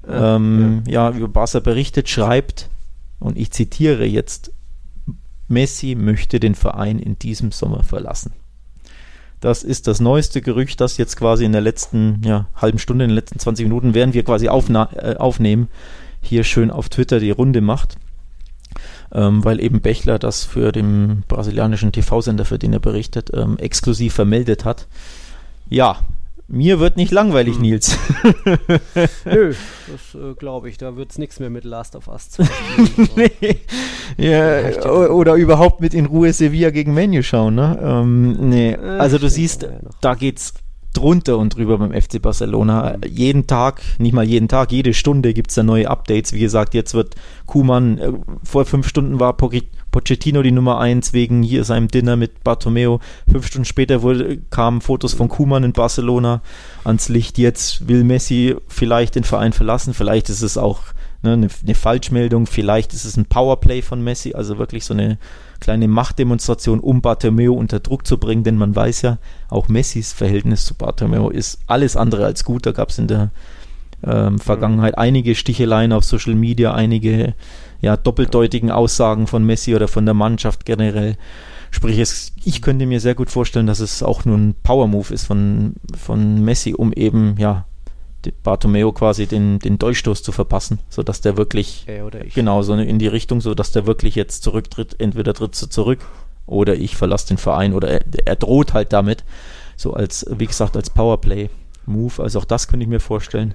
ähm, ja. ja, über Barca berichtet, schreibt, und ich zitiere jetzt, Messi möchte den Verein in diesem Sommer verlassen. Das ist das neueste Gerücht, das jetzt quasi in der letzten ja, halben Stunde, in den letzten 20 Minuten, während wir quasi äh, aufnehmen, hier schön auf Twitter die Runde macht ähm, weil eben Bechler das für den brasilianischen TV-Sender, für den er berichtet, ähm, exklusiv vermeldet hat. Ja, mir wird nicht langweilig, hm. Nils. Nö, das äh, glaube ich. Da wird es nichts mehr mit Last of Us zu nee. ja, Oder überhaupt mit in Ruhe Sevilla gegen Menu schauen. Ne? Ähm, nee, äh, also du siehst, da geht's drunter und drüber beim FC Barcelona. Jeden Tag, nicht mal jeden Tag, jede Stunde gibt es da neue Updates. Wie gesagt, jetzt wird Kuman, äh, vor fünf Stunden war Pochettino die Nummer eins wegen hier seinem Dinner mit Bartomeo. Fünf Stunden später wurde, kamen Fotos von Kuman in Barcelona ans Licht. Jetzt will Messi vielleicht den Verein verlassen. Vielleicht ist es auch ne, eine, eine Falschmeldung. Vielleicht ist es ein Powerplay von Messi, also wirklich so eine kleine Machtdemonstration, um Bartomeu unter Druck zu bringen, denn man weiß ja, auch Messis Verhältnis zu Bartomeu ist alles andere als gut. Da gab es in der ähm, Vergangenheit einige Sticheleien auf Social Media, einige ja, doppeldeutigen Aussagen von Messi oder von der Mannschaft generell. Sprich, es, ich könnte mir sehr gut vorstellen, dass es auch nur ein Power-Move ist von, von Messi, um eben ja Bartomeo quasi den, den Durchstoß zu verpassen, sodass der wirklich, genau, so in die Richtung, so dass der wirklich jetzt zurücktritt, entweder tritt du zurück oder ich verlasse den Verein oder er, er droht halt damit, so als, wie gesagt, als Powerplay-Move, also auch das könnte ich mir vorstellen.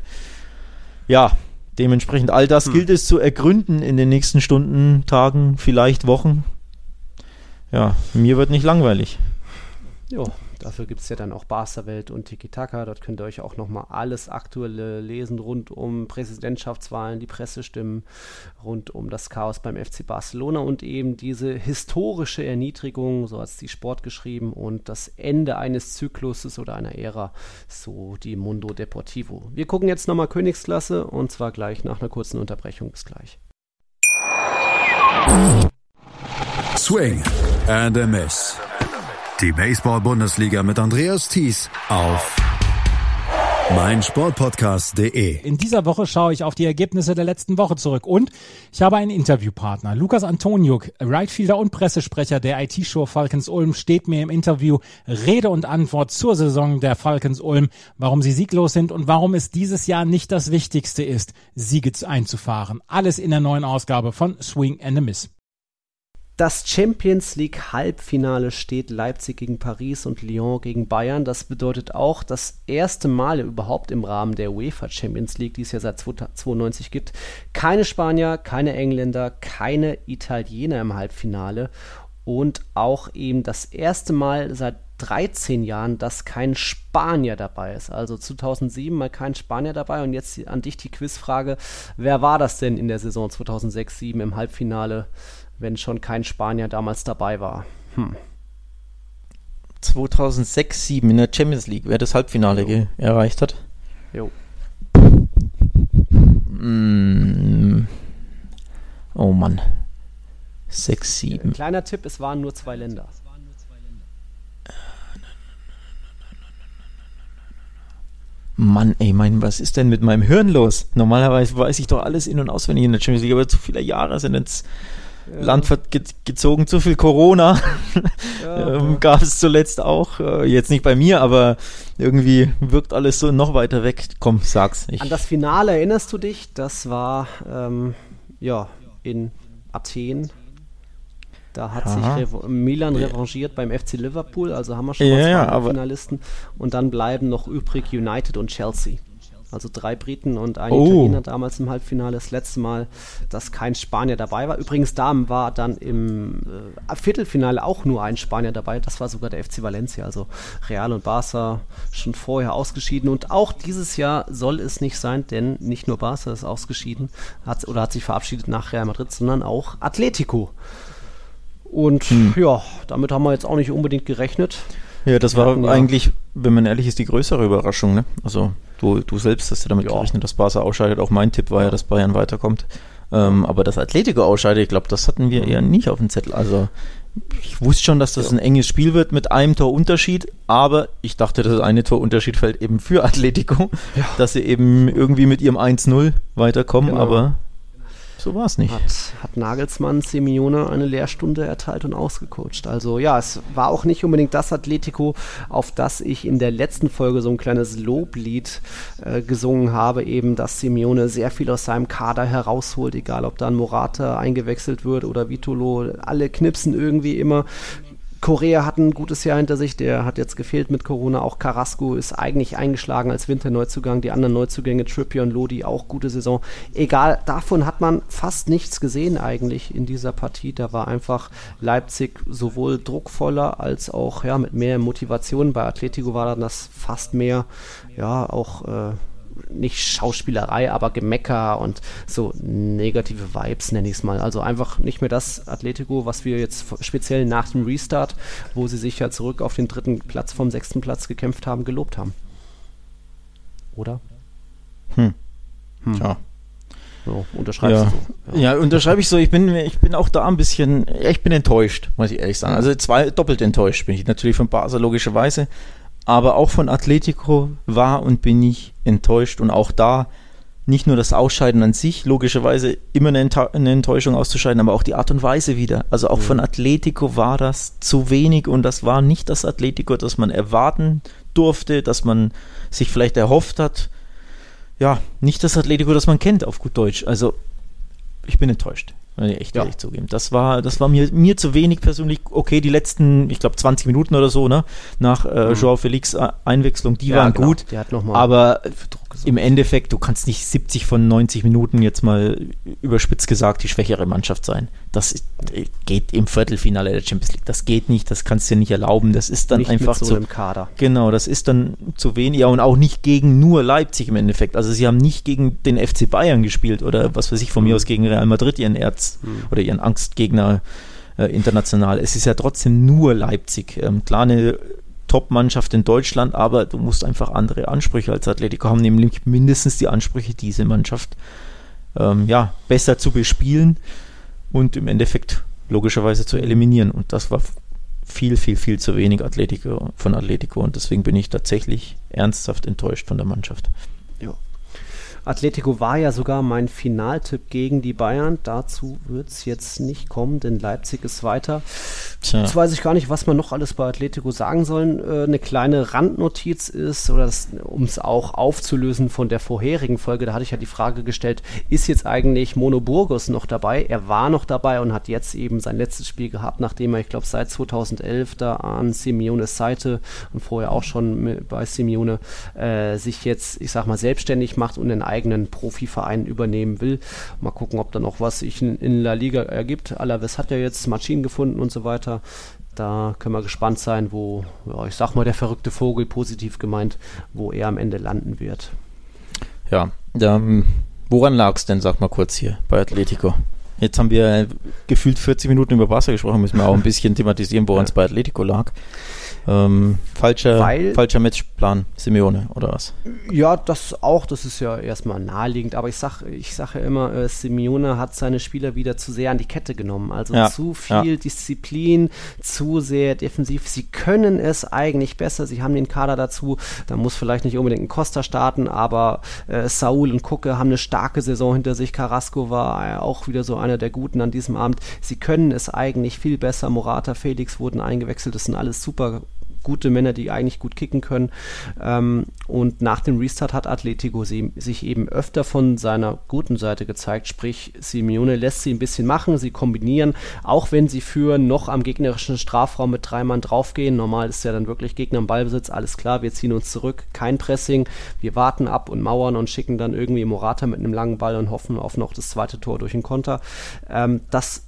Ja, dementsprechend all das hm. gilt es zu ergründen in den nächsten Stunden, Tagen, vielleicht Wochen. Ja, mir wird nicht langweilig. Ja, Dafür gibt es ja dann auch Barca-Welt und Tiki-Taka. Dort könnt ihr euch auch nochmal alles Aktuelle lesen rund um Präsidentschaftswahlen, die Pressestimmen, rund um das Chaos beim FC Barcelona und eben diese historische Erniedrigung, so hat es die Sport geschrieben, und das Ende eines Zykluses oder einer Ära, so die Mundo Deportivo. Wir gucken jetzt nochmal Königsklasse und zwar gleich nach einer kurzen Unterbrechung. Bis gleich. Swing and a Miss. Die Baseball-Bundesliga mit Andreas Thies auf meinsportpodcast.de. In dieser Woche schaue ich auf die Ergebnisse der letzten Woche zurück und ich habe einen Interviewpartner. Lukas Antoniuk, Rightfielder und Pressesprecher der IT-Show Falcons Ulm, steht mir im Interview Rede und Antwort zur Saison der Falcons Ulm, warum sie sieglos sind und warum es dieses Jahr nicht das Wichtigste ist, Siege einzufahren. Alles in der neuen Ausgabe von Swing and a Miss. Das Champions League Halbfinale steht Leipzig gegen Paris und Lyon gegen Bayern. Das bedeutet auch das erste Mal überhaupt im Rahmen der UEFA Champions League, die es ja seit 1992 gibt, keine Spanier, keine Engländer, keine Italiener im Halbfinale und auch eben das erste Mal seit 13 Jahren, dass kein Spanier dabei ist. Also 2007 mal kein Spanier dabei. Und jetzt an dich die Quizfrage: Wer war das denn in der Saison 2006-2007 im Halbfinale wenn schon kein Spanier damals dabei war. Hm. 2006, 7 in der Champions League, wer das Halbfinale erreicht hat. Jo. Mm. Oh Mann. 6, 7. Kleiner Tipp, es waren nur zwei Länder. Mann, ey, mein, was ist denn mit meinem Hirn los? Normalerweise weiß ich doch alles in- und auswendig in der Champions League, aber zu viele Jahre sind jetzt ja. Land gezogen, zu viel Corona ja, ähm, gab es zuletzt auch. Äh, jetzt nicht bei mir, aber irgendwie wirkt alles so noch weiter weg. Komm, sag's. Ich. An das Finale erinnerst du dich? Das war ähm, ja in Athen. Da hat Aha. sich Revo Milan revanchiert beim FC Liverpool, also haben wir schon mal zwei Finalisten. Und dann bleiben noch übrig United und Chelsea. Also drei Briten und ein oh. Italiener damals im Halbfinale. Das letzte Mal, dass kein Spanier dabei war. Übrigens, da war dann im äh, Viertelfinale auch nur ein Spanier dabei. Das war sogar der FC Valencia. Also Real und Barca schon vorher ausgeschieden. Und auch dieses Jahr soll es nicht sein, denn nicht nur Barca ist ausgeschieden hat, oder hat sich verabschiedet nach Real Madrid, sondern auch Atletico. Und hm. ja, damit haben wir jetzt auch nicht unbedingt gerechnet. Ja, das war eigentlich, wenn man ehrlich ist, die größere Überraschung. Ne? Also Du, du selbst hast ja damit ja. gerechnet, dass Barca ausscheidet. Auch mein Tipp war ja, dass Bayern weiterkommt. Ähm, aber das Atletico ausscheidet, ich glaube, das hatten wir eher nicht auf dem Zettel. Also ich wusste schon, dass das ja. ein enges Spiel wird mit einem Torunterschied, aber ich dachte, das eine Torunterschied fällt eben für Atletico, ja. dass sie eben irgendwie mit ihrem 1-0 weiterkommen, genau. aber so war es nicht. Hat, hat Nagelsmann Simeone eine Lehrstunde erteilt und ausgecoacht. Also ja, es war auch nicht unbedingt das Atletico, auf das ich in der letzten Folge so ein kleines Loblied äh, gesungen habe, eben, dass Simeone sehr viel aus seinem Kader herausholt, egal ob dann Morata eingewechselt wird oder Vitolo, alle knipsen irgendwie immer Korea hat ein gutes Jahr hinter sich, der hat jetzt gefehlt mit Corona. Auch Carrasco ist eigentlich eingeschlagen als Winterneuzugang. Die anderen Neuzugänge, Trippier und Lodi, auch gute Saison. Egal, davon hat man fast nichts gesehen eigentlich in dieser Partie. Da war einfach Leipzig sowohl druckvoller als auch ja, mit mehr Motivation. Bei Atletico war dann das fast mehr, ja, auch. Äh, nicht Schauspielerei, aber Gemecker und so negative Vibes, nenne ich es mal. Also einfach nicht mehr das Atletico, was wir jetzt speziell nach dem Restart, wo sie sich ja zurück auf den dritten Platz vom sechsten Platz gekämpft haben, gelobt haben. Oder? Hm. hm. Ja. So, unterschreibst ja. du. Ja. ja, unterschreibe ich so. Ich bin, ich bin auch da ein bisschen, ich bin enttäuscht, muss ich ehrlich sagen. Also zwei, doppelt enttäuscht bin ich natürlich von Basel logischerweise, aber auch von Atletico war und bin ich enttäuscht und auch da nicht nur das Ausscheiden an sich, logischerweise immer eine, eine Enttäuschung auszuscheiden, aber auch die Art und Weise wieder. Also auch mhm. von Atletico war das zu wenig und das war nicht das Atletico, das man erwarten durfte, das man sich vielleicht erhofft hat. ja, nicht das Atletico, das man kennt, auf gut Deutsch. Also, ich bin enttäuscht. Echt ja. ehrlich zugeben. Das war, das war mir, mir zu wenig persönlich. Okay, die letzten, ich glaube, 20 Minuten oder so, ne? Nach äh, mhm. Joao Felix Einwechslung, die ja, waren genau. gut. aber im Endeffekt, du kannst nicht 70 von 90 Minuten jetzt mal überspitzt gesagt die schwächere Mannschaft sein. Das geht im Viertelfinale der Champions League. Das geht nicht, das kannst du dir nicht erlauben. Das ist dann nicht einfach mit so einem Kader. Genau, das ist dann zu wenig. Ja, und auch nicht gegen nur Leipzig im Endeffekt. Also sie haben nicht gegen den FC Bayern gespielt oder was weiß ich von mhm. mir aus gegen Real Madrid, ihren Erz mhm. oder ihren Angstgegner äh, international. Es ist ja trotzdem nur Leipzig. Ähm, klar, eine Top-Mannschaft in Deutschland, aber du musst einfach andere Ansprüche als Atletico haben, nämlich mindestens die Ansprüche, diese Mannschaft ähm, ja, besser zu bespielen und im Endeffekt logischerweise zu eliminieren. Und das war viel, viel, viel zu wenig Atletico von Atletico und deswegen bin ich tatsächlich ernsthaft enttäuscht von der Mannschaft. Ja. Atletico war ja sogar mein Finaltipp gegen die Bayern. Dazu wird es jetzt nicht kommen, denn Leipzig ist weiter. Tja. Jetzt weiß ich gar nicht, was man noch alles bei Atletico sagen soll. Äh, eine kleine Randnotiz ist, oder um es auch aufzulösen von der vorherigen Folge, da hatte ich ja die Frage gestellt, ist jetzt eigentlich Mono Burgos noch dabei? Er war noch dabei und hat jetzt eben sein letztes Spiel gehabt, nachdem er, ich glaube, seit 2011 da an Simeones Seite und vorher auch schon bei Simeone äh, sich jetzt, ich sag mal, selbstständig macht und einen eigenen Profiverein übernehmen will. Mal gucken, ob da noch was sich in, in La Liga ergibt. Alaves hat ja jetzt Maschinen gefunden und so weiter. Da können wir gespannt sein, wo, ja, ich sag mal, der verrückte Vogel positiv gemeint, wo er am Ende landen wird. Ja, ähm, woran lag es denn, sag mal kurz hier bei Atletico? Jetzt haben wir gefühlt 40 Minuten über Wasser gesprochen, müssen wir auch ein bisschen thematisieren, woran es bei Atletico lag. Ähm, falscher, Weil, falscher Matchplan, Simeone, oder was? Ja, das auch, das ist ja erstmal naheliegend, aber ich sage ich sag ja immer, äh, Simeone hat seine Spieler wieder zu sehr an die Kette genommen. Also ja, zu viel ja. Disziplin, zu sehr defensiv. Sie können es eigentlich besser, sie haben den Kader dazu. Da muss vielleicht nicht unbedingt ein Costa starten, aber äh, Saul und Kucke haben eine starke Saison hinter sich. Carrasco war äh, auch wieder so einer der Guten an diesem Abend. Sie können es eigentlich viel besser. Morata, Felix wurden eingewechselt, das sind alles super gute Männer, die eigentlich gut kicken können. Ähm, und nach dem Restart hat Atletico sie, sich eben öfter von seiner guten Seite gezeigt. Sprich, Simeone lässt sie ein bisschen machen, sie kombinieren, auch wenn sie führen, noch am gegnerischen Strafraum mit drei Mann draufgehen. Normal ist ja dann wirklich Gegner im Ballbesitz, alles klar, wir ziehen uns zurück, kein Pressing, wir warten ab und mauern und schicken dann irgendwie Morata mit einem langen Ball und hoffen auf noch das zweite Tor durch den Konter. Ähm, das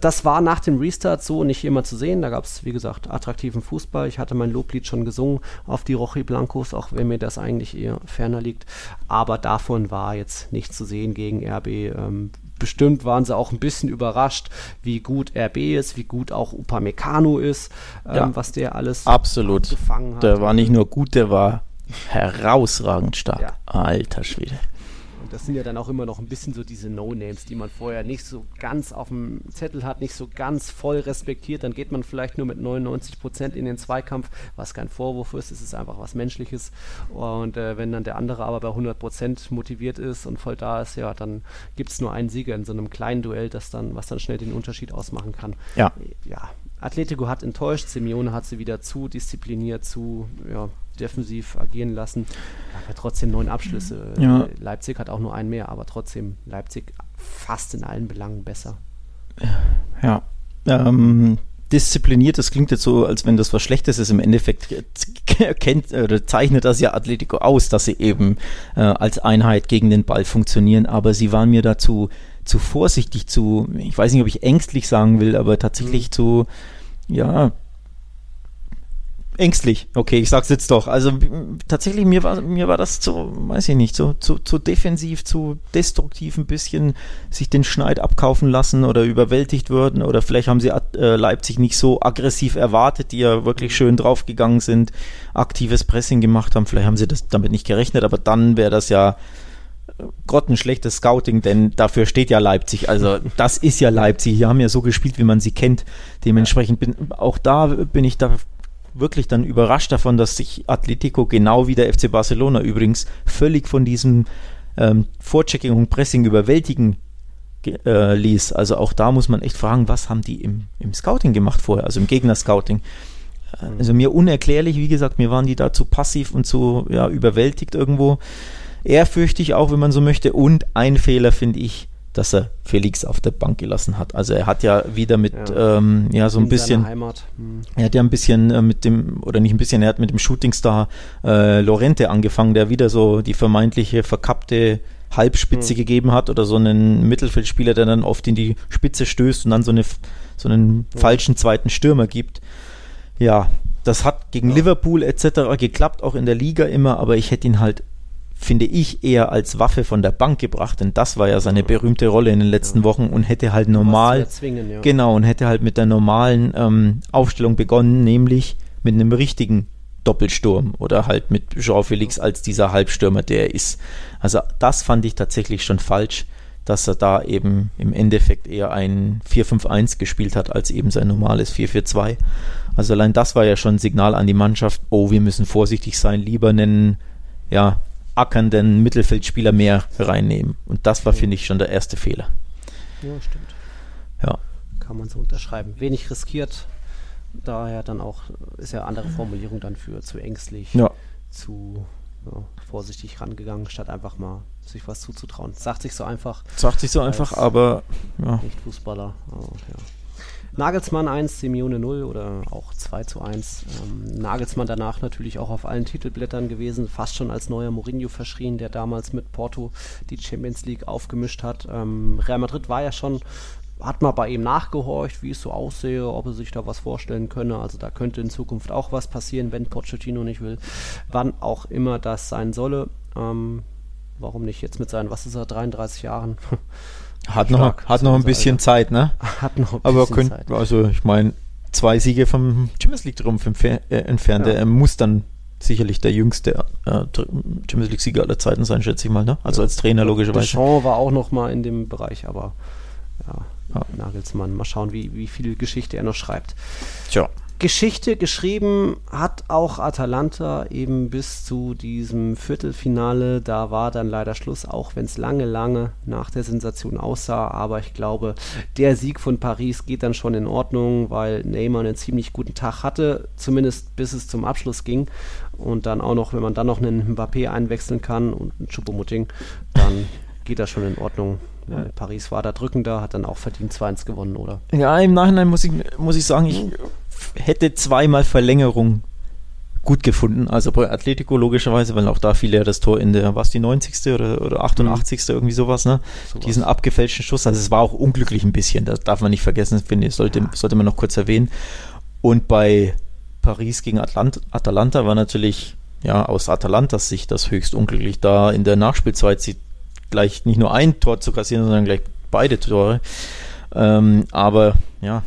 das war nach dem Restart so nicht immer zu sehen. Da gab es, wie gesagt, attraktiven Fußball. Ich hatte mein Loblied schon gesungen auf die Rochi Blancos, auch wenn mir das eigentlich eher ferner liegt. Aber davon war jetzt nichts zu sehen gegen RB. Ähm, bestimmt waren sie auch ein bisschen überrascht, wie gut RB ist, wie gut auch Upamecano ist, ähm, ja, was der alles absolut. gefangen hat. Der war nicht nur gut, der war herausragend stark. Ja. Alter Schwede das sind ja dann auch immer noch ein bisschen so diese No-Names, die man vorher nicht so ganz auf dem Zettel hat, nicht so ganz voll respektiert. Dann geht man vielleicht nur mit 99 Prozent in den Zweikampf, was kein Vorwurf ist, es ist einfach was Menschliches. Und äh, wenn dann der andere aber bei 100 Prozent motiviert ist und voll da ist, ja, dann gibt es nur einen Sieger in so einem kleinen Duell, das dann, was dann schnell den Unterschied ausmachen kann. Ja. Ja, Atletico hat enttäuscht, Simeone hat sie wieder zu diszipliniert, zu ja, defensiv agieren lassen. Aber trotzdem neun Abschlüsse. Ja. Leipzig hat auch nur einen mehr, aber trotzdem Leipzig fast in allen Belangen besser. Ja. Ähm, diszipliniert, das klingt jetzt so, als wenn das was Schlechtes ist. Im Endeffekt kennt oder zeichnet das ja Atletico aus, dass sie eben äh, als Einheit gegen den Ball funktionieren, aber sie waren mir dazu zu vorsichtig, zu, ich weiß nicht, ob ich ängstlich sagen will, aber tatsächlich mhm. zu, ja, ängstlich. Okay, ich sag's jetzt doch. Also tatsächlich, mir war, mir war das zu, weiß ich nicht, so zu, zu defensiv, zu destruktiv ein bisschen sich den Schneid abkaufen lassen oder überwältigt würden oder vielleicht haben sie äh, Leipzig nicht so aggressiv erwartet, die ja wirklich schön draufgegangen sind, aktives Pressing gemacht haben. Vielleicht haben sie das damit nicht gerechnet, aber dann wäre das ja grottenschlechtes Scouting, denn dafür steht ja Leipzig. Also das ist ja Leipzig. Die haben ja so gespielt, wie man sie kennt. Dementsprechend bin auch da bin ich da wirklich dann überrascht davon, dass sich Atletico genau wie der FC Barcelona übrigens völlig von diesem ähm, Vorchecking und Pressing überwältigen äh, ließ. Also auch da muss man echt fragen, was haben die im, im Scouting gemacht vorher, also im Gegner-Scouting. also mir unerklärlich, wie gesagt, mir waren die da zu passiv und zu ja, überwältigt irgendwo. Ehrfürchtig auch, wenn man so möchte. Und ein Fehler finde ich, dass er Felix auf der Bank gelassen hat. Also er hat ja wieder mit ja, ähm, ja so ein bisschen hm. er hat ja ein bisschen äh, mit dem oder nicht ein bisschen, er hat mit dem Shootingstar äh, Lorente angefangen, der wieder so die vermeintliche verkappte Halbspitze hm. gegeben hat oder so einen Mittelfeldspieler, der dann oft in die Spitze stößt und dann so eine so einen ja. falschen zweiten Stürmer gibt. Ja, das hat gegen ja. Liverpool etc. geklappt, auch in der Liga immer, aber ich hätte ihn halt finde ich, eher als Waffe von der Bank gebracht, denn das war ja seine berühmte Rolle in den letzten. Wochen und hätte halt normal, zwingen, ja. genau, und hätte halt mit der normalen ähm, Aufstellung begonnen, nämlich mit einem richtigen Doppelsturm oder halt mit Jean Felix als dieser Halbstürmer, der er ist. Also das fand ich tatsächlich schon falsch, dass er da eben im Endeffekt eher ein 4-5-1 gespielt hat, als eben sein normales 4-4-2. Also allein das war ja schon ein Signal an die Mannschaft, oh, wir müssen vorsichtig sein, lieber einen ja, ackernden Mittelfeldspieler mehr reinnehmen. Und das war, finde ich, schon der erste Fehler. Ja, stimmt. Ja. Kann man so unterschreiben. Wenig riskiert, daher dann auch, ist ja andere Formulierung dann für zu ängstlich, ja. zu ja, vorsichtig rangegangen, statt einfach mal sich was zuzutrauen. Sagt sich so einfach. Sagt sich so einfach, aber ja. Nicht Fußballer. Aber, ja. Nagelsmann 1, Simeone 0 oder auch 2 zu 1. Ähm, Nagelsmann danach natürlich auch auf allen Titelblättern gewesen, fast schon als neuer Mourinho verschrien, der damals mit Porto die Champions League aufgemischt hat. Ähm, Real Madrid war ja schon hat mal bei ihm nachgehorcht, wie es so aussehe, ob er sich da was vorstellen könne. Also da könnte in Zukunft auch was passieren, wenn Pochettino nicht will. Wann auch immer das sein solle. Ähm, warum nicht jetzt mit seinen, was ist er, 33 Jahren? Hat noch, hat noch ein bisschen Alter. Zeit, ne? Hat noch ein Aber bisschen könnt, Zeit. Also ich meine, zwei Siege vom Champions League Trumpf äh, entfernt. Ja. Er muss dann sicherlich der jüngste äh, Champions League Sieger aller Zeiten sein, schätze ich mal. Ne? Also ja. als Trainer logischerweise. Deschamps war auch noch mal in dem Bereich, aber ja, ja. Nagelsmann. Mal schauen, wie, wie viel Geschichte er noch schreibt. Tja. Geschichte geschrieben hat auch Atalanta eben bis zu diesem Viertelfinale. Da war dann leider Schluss, auch wenn es lange, lange nach der Sensation aussah. Aber ich glaube, der Sieg von Paris geht dann schon in Ordnung, weil Neymar einen ziemlich guten Tag hatte, zumindest bis es zum Abschluss ging. Und dann auch noch, wenn man dann noch einen Mbappé einwechseln kann und einen Choupo-Moting, dann geht das schon in Ordnung. Ja, Paris war da drückender, hat dann auch verdient 2-1 gewonnen, oder? Ja, im Nachhinein muss ich, muss ich sagen, ich hätte zweimal Verlängerung gut gefunden. Also bei Atletico logischerweise, weil auch da fiel ja das Tor in der, was die 90. oder, oder 88. Mhm. irgendwie sowas, ne? Sowas. Diesen abgefälschten Schuss. Also es war auch unglücklich ein bisschen, das darf man nicht vergessen, finde ich, sollte, ja. sollte man noch kurz erwähnen. Und bei Paris gegen Atlant Atalanta war natürlich, ja, aus Atalantas Sicht das höchst unglücklich, da in der Nachspielzeit sie gleich nicht nur ein Tor zu kassieren, sondern gleich beide Tore. Ähm, aber ja,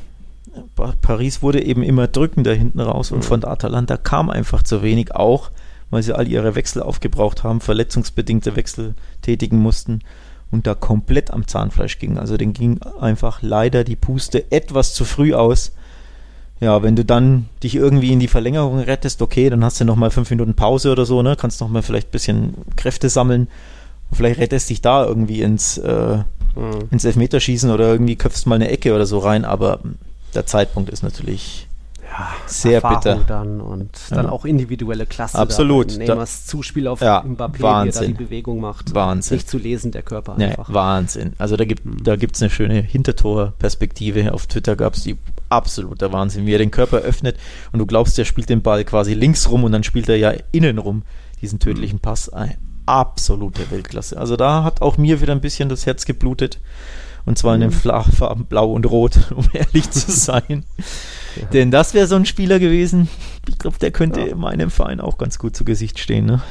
Paris wurde eben immer drückender hinten raus und mhm. von der Atalanta kam einfach zu wenig, auch weil sie all ihre Wechsel aufgebraucht haben, verletzungsbedingte Wechsel tätigen mussten und da komplett am Zahnfleisch ging. Also den ging einfach leider die Puste etwas zu früh aus. Ja, wenn du dann dich irgendwie in die Verlängerung rettest, okay, dann hast du nochmal fünf Minuten Pause oder so, ne? Kannst nochmal vielleicht ein bisschen Kräfte sammeln. Und vielleicht rettest dich da irgendwie ins, äh, mhm. ins Elfmeterschießen oder irgendwie köpfst mal eine Ecke oder so rein, aber der Zeitpunkt ist natürlich ja, sehr Erfahrung bitter. dann und ja. dann auch individuelle Klasse. Absolut. Neymars Zuspiel auf ja, Mbappé, Wahnsinn. wie er da die Bewegung macht. Wahnsinn. Nicht zu lesen, der Körper einfach. Nee, Wahnsinn. Also da gibt mhm. eine schöne Hintertorperspektive. Auf Twitter gab es die absoluter Wahnsinn, wie er den Körper öffnet und du glaubst, der spielt den Ball quasi links rum und dann spielt er ja innen rum, diesen tödlichen mhm. Pass. Eine absolute Weltklasse. Also da hat auch mir wieder ein bisschen das Herz geblutet. Und zwar in den mhm. Farben Blau und Rot, um ehrlich zu sein. ja. Denn das wäre so ein Spieler gewesen. Ich glaube, der könnte ja. meinem Verein auch ganz gut zu Gesicht stehen. Ne?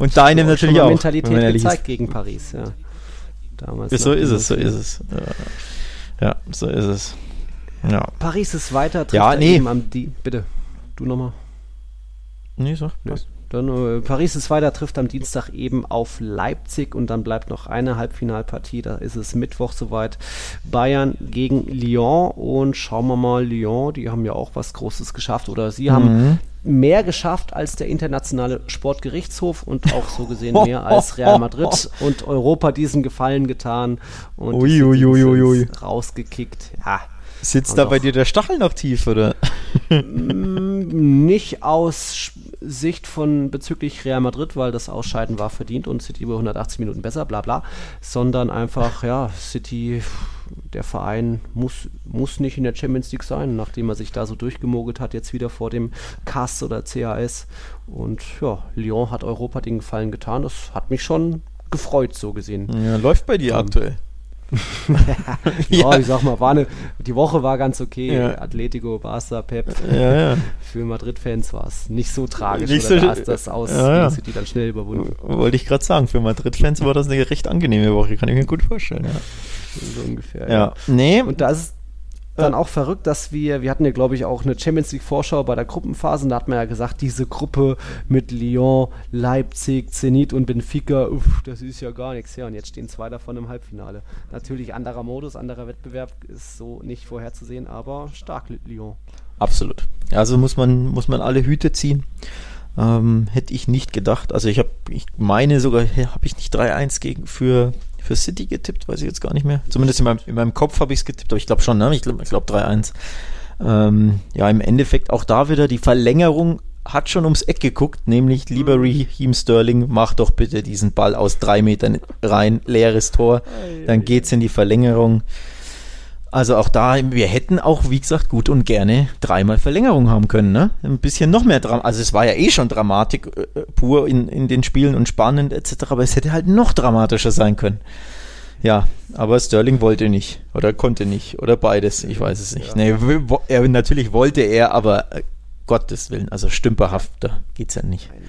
und deinem natürlich auch. Mentalität gezeigt gegen Paris, ja. Damals so ist es, so ist es. Ja, so ist es. Ja. Paris ist weiter, trifft ja, nee. eben am die. Bitte, du nochmal. Nee, so. Nee. Dann äh, Paris ist weiter, trifft am Dienstag eben auf Leipzig und dann bleibt noch eine Halbfinalpartie. Da ist es Mittwoch soweit. Bayern gegen Lyon und schauen wir mal, Lyon, die haben ja auch was Großes geschafft oder sie mhm. haben mehr geschafft als der internationale Sportgerichtshof und auch so gesehen mehr als Real Madrid und Europa diesen Gefallen getan und ui, ui, ui, rausgekickt. Ja. Sitzt da bei dir der Stachel noch tief, oder? Mm, nicht aus Sicht von bezüglich Real Madrid, weil das Ausscheiden war verdient und City über 180 Minuten besser, bla bla, sondern einfach, ja, City, der Verein muss, muss nicht in der Champions League sein, nachdem er sich da so durchgemogelt hat, jetzt wieder vor dem CAS oder CAS. Und ja, Lyon hat Europa den Gefallen getan. Das hat mich schon gefreut, so gesehen. Ja, läuft bei dir um, aktuell. ja, ja, ich sag mal, war eine, die Woche war ganz okay. Ja. Atletico, Barca, Pep. Ja. Für Madrid-Fans war es nicht so tragisch. Nicht so, da ist das aus ja, City dann schnell überwunden. Wollte ich gerade sagen, für Madrid-Fans war das eine recht angenehme Woche, kann ich mir gut vorstellen. So ungefähr. Ja. Nee. Und da dann auch verrückt, dass wir, wir hatten ja glaube ich auch eine Champions League Vorschau bei der Gruppenphase und da hat man ja gesagt, diese Gruppe mit Lyon, Leipzig, Zenit und Benfica, uff, das ist ja gar nichts. Ja, und jetzt stehen zwei davon im Halbfinale. Natürlich anderer Modus, anderer Wettbewerb ist so nicht vorherzusehen, aber stark Lyon. Absolut. Also muss man, muss man alle Hüte ziehen. Ähm, hätte ich nicht gedacht. Also ich habe, ich meine sogar, habe ich nicht 3-1 gegen für für City getippt, weiß ich jetzt gar nicht mehr. Zumindest in meinem, in meinem Kopf habe ich es getippt, aber ich glaube schon, ne? Ich glaube glaub 3-1. Ähm, ja, im Endeffekt auch da wieder die Verlängerung hat schon ums Eck geguckt, nämlich lieber mhm. Raheem Sterling, mach doch bitte diesen Ball aus drei Metern rein, leeres Tor, dann geht's in die Verlängerung. Also auch da, wir hätten auch, wie gesagt, gut und gerne dreimal Verlängerung haben können. Ne? Ein bisschen noch mehr Drama. Also es war ja eh schon Dramatik äh, pur in, in den Spielen und spannend etc. Aber es hätte halt noch dramatischer sein können. Ja, aber Sterling wollte nicht oder konnte nicht oder beides. Ich weiß es nicht. Ja. Nee, er, natürlich wollte er, aber äh, Gottes Willen, also stümperhafter geht's ja nicht. Nein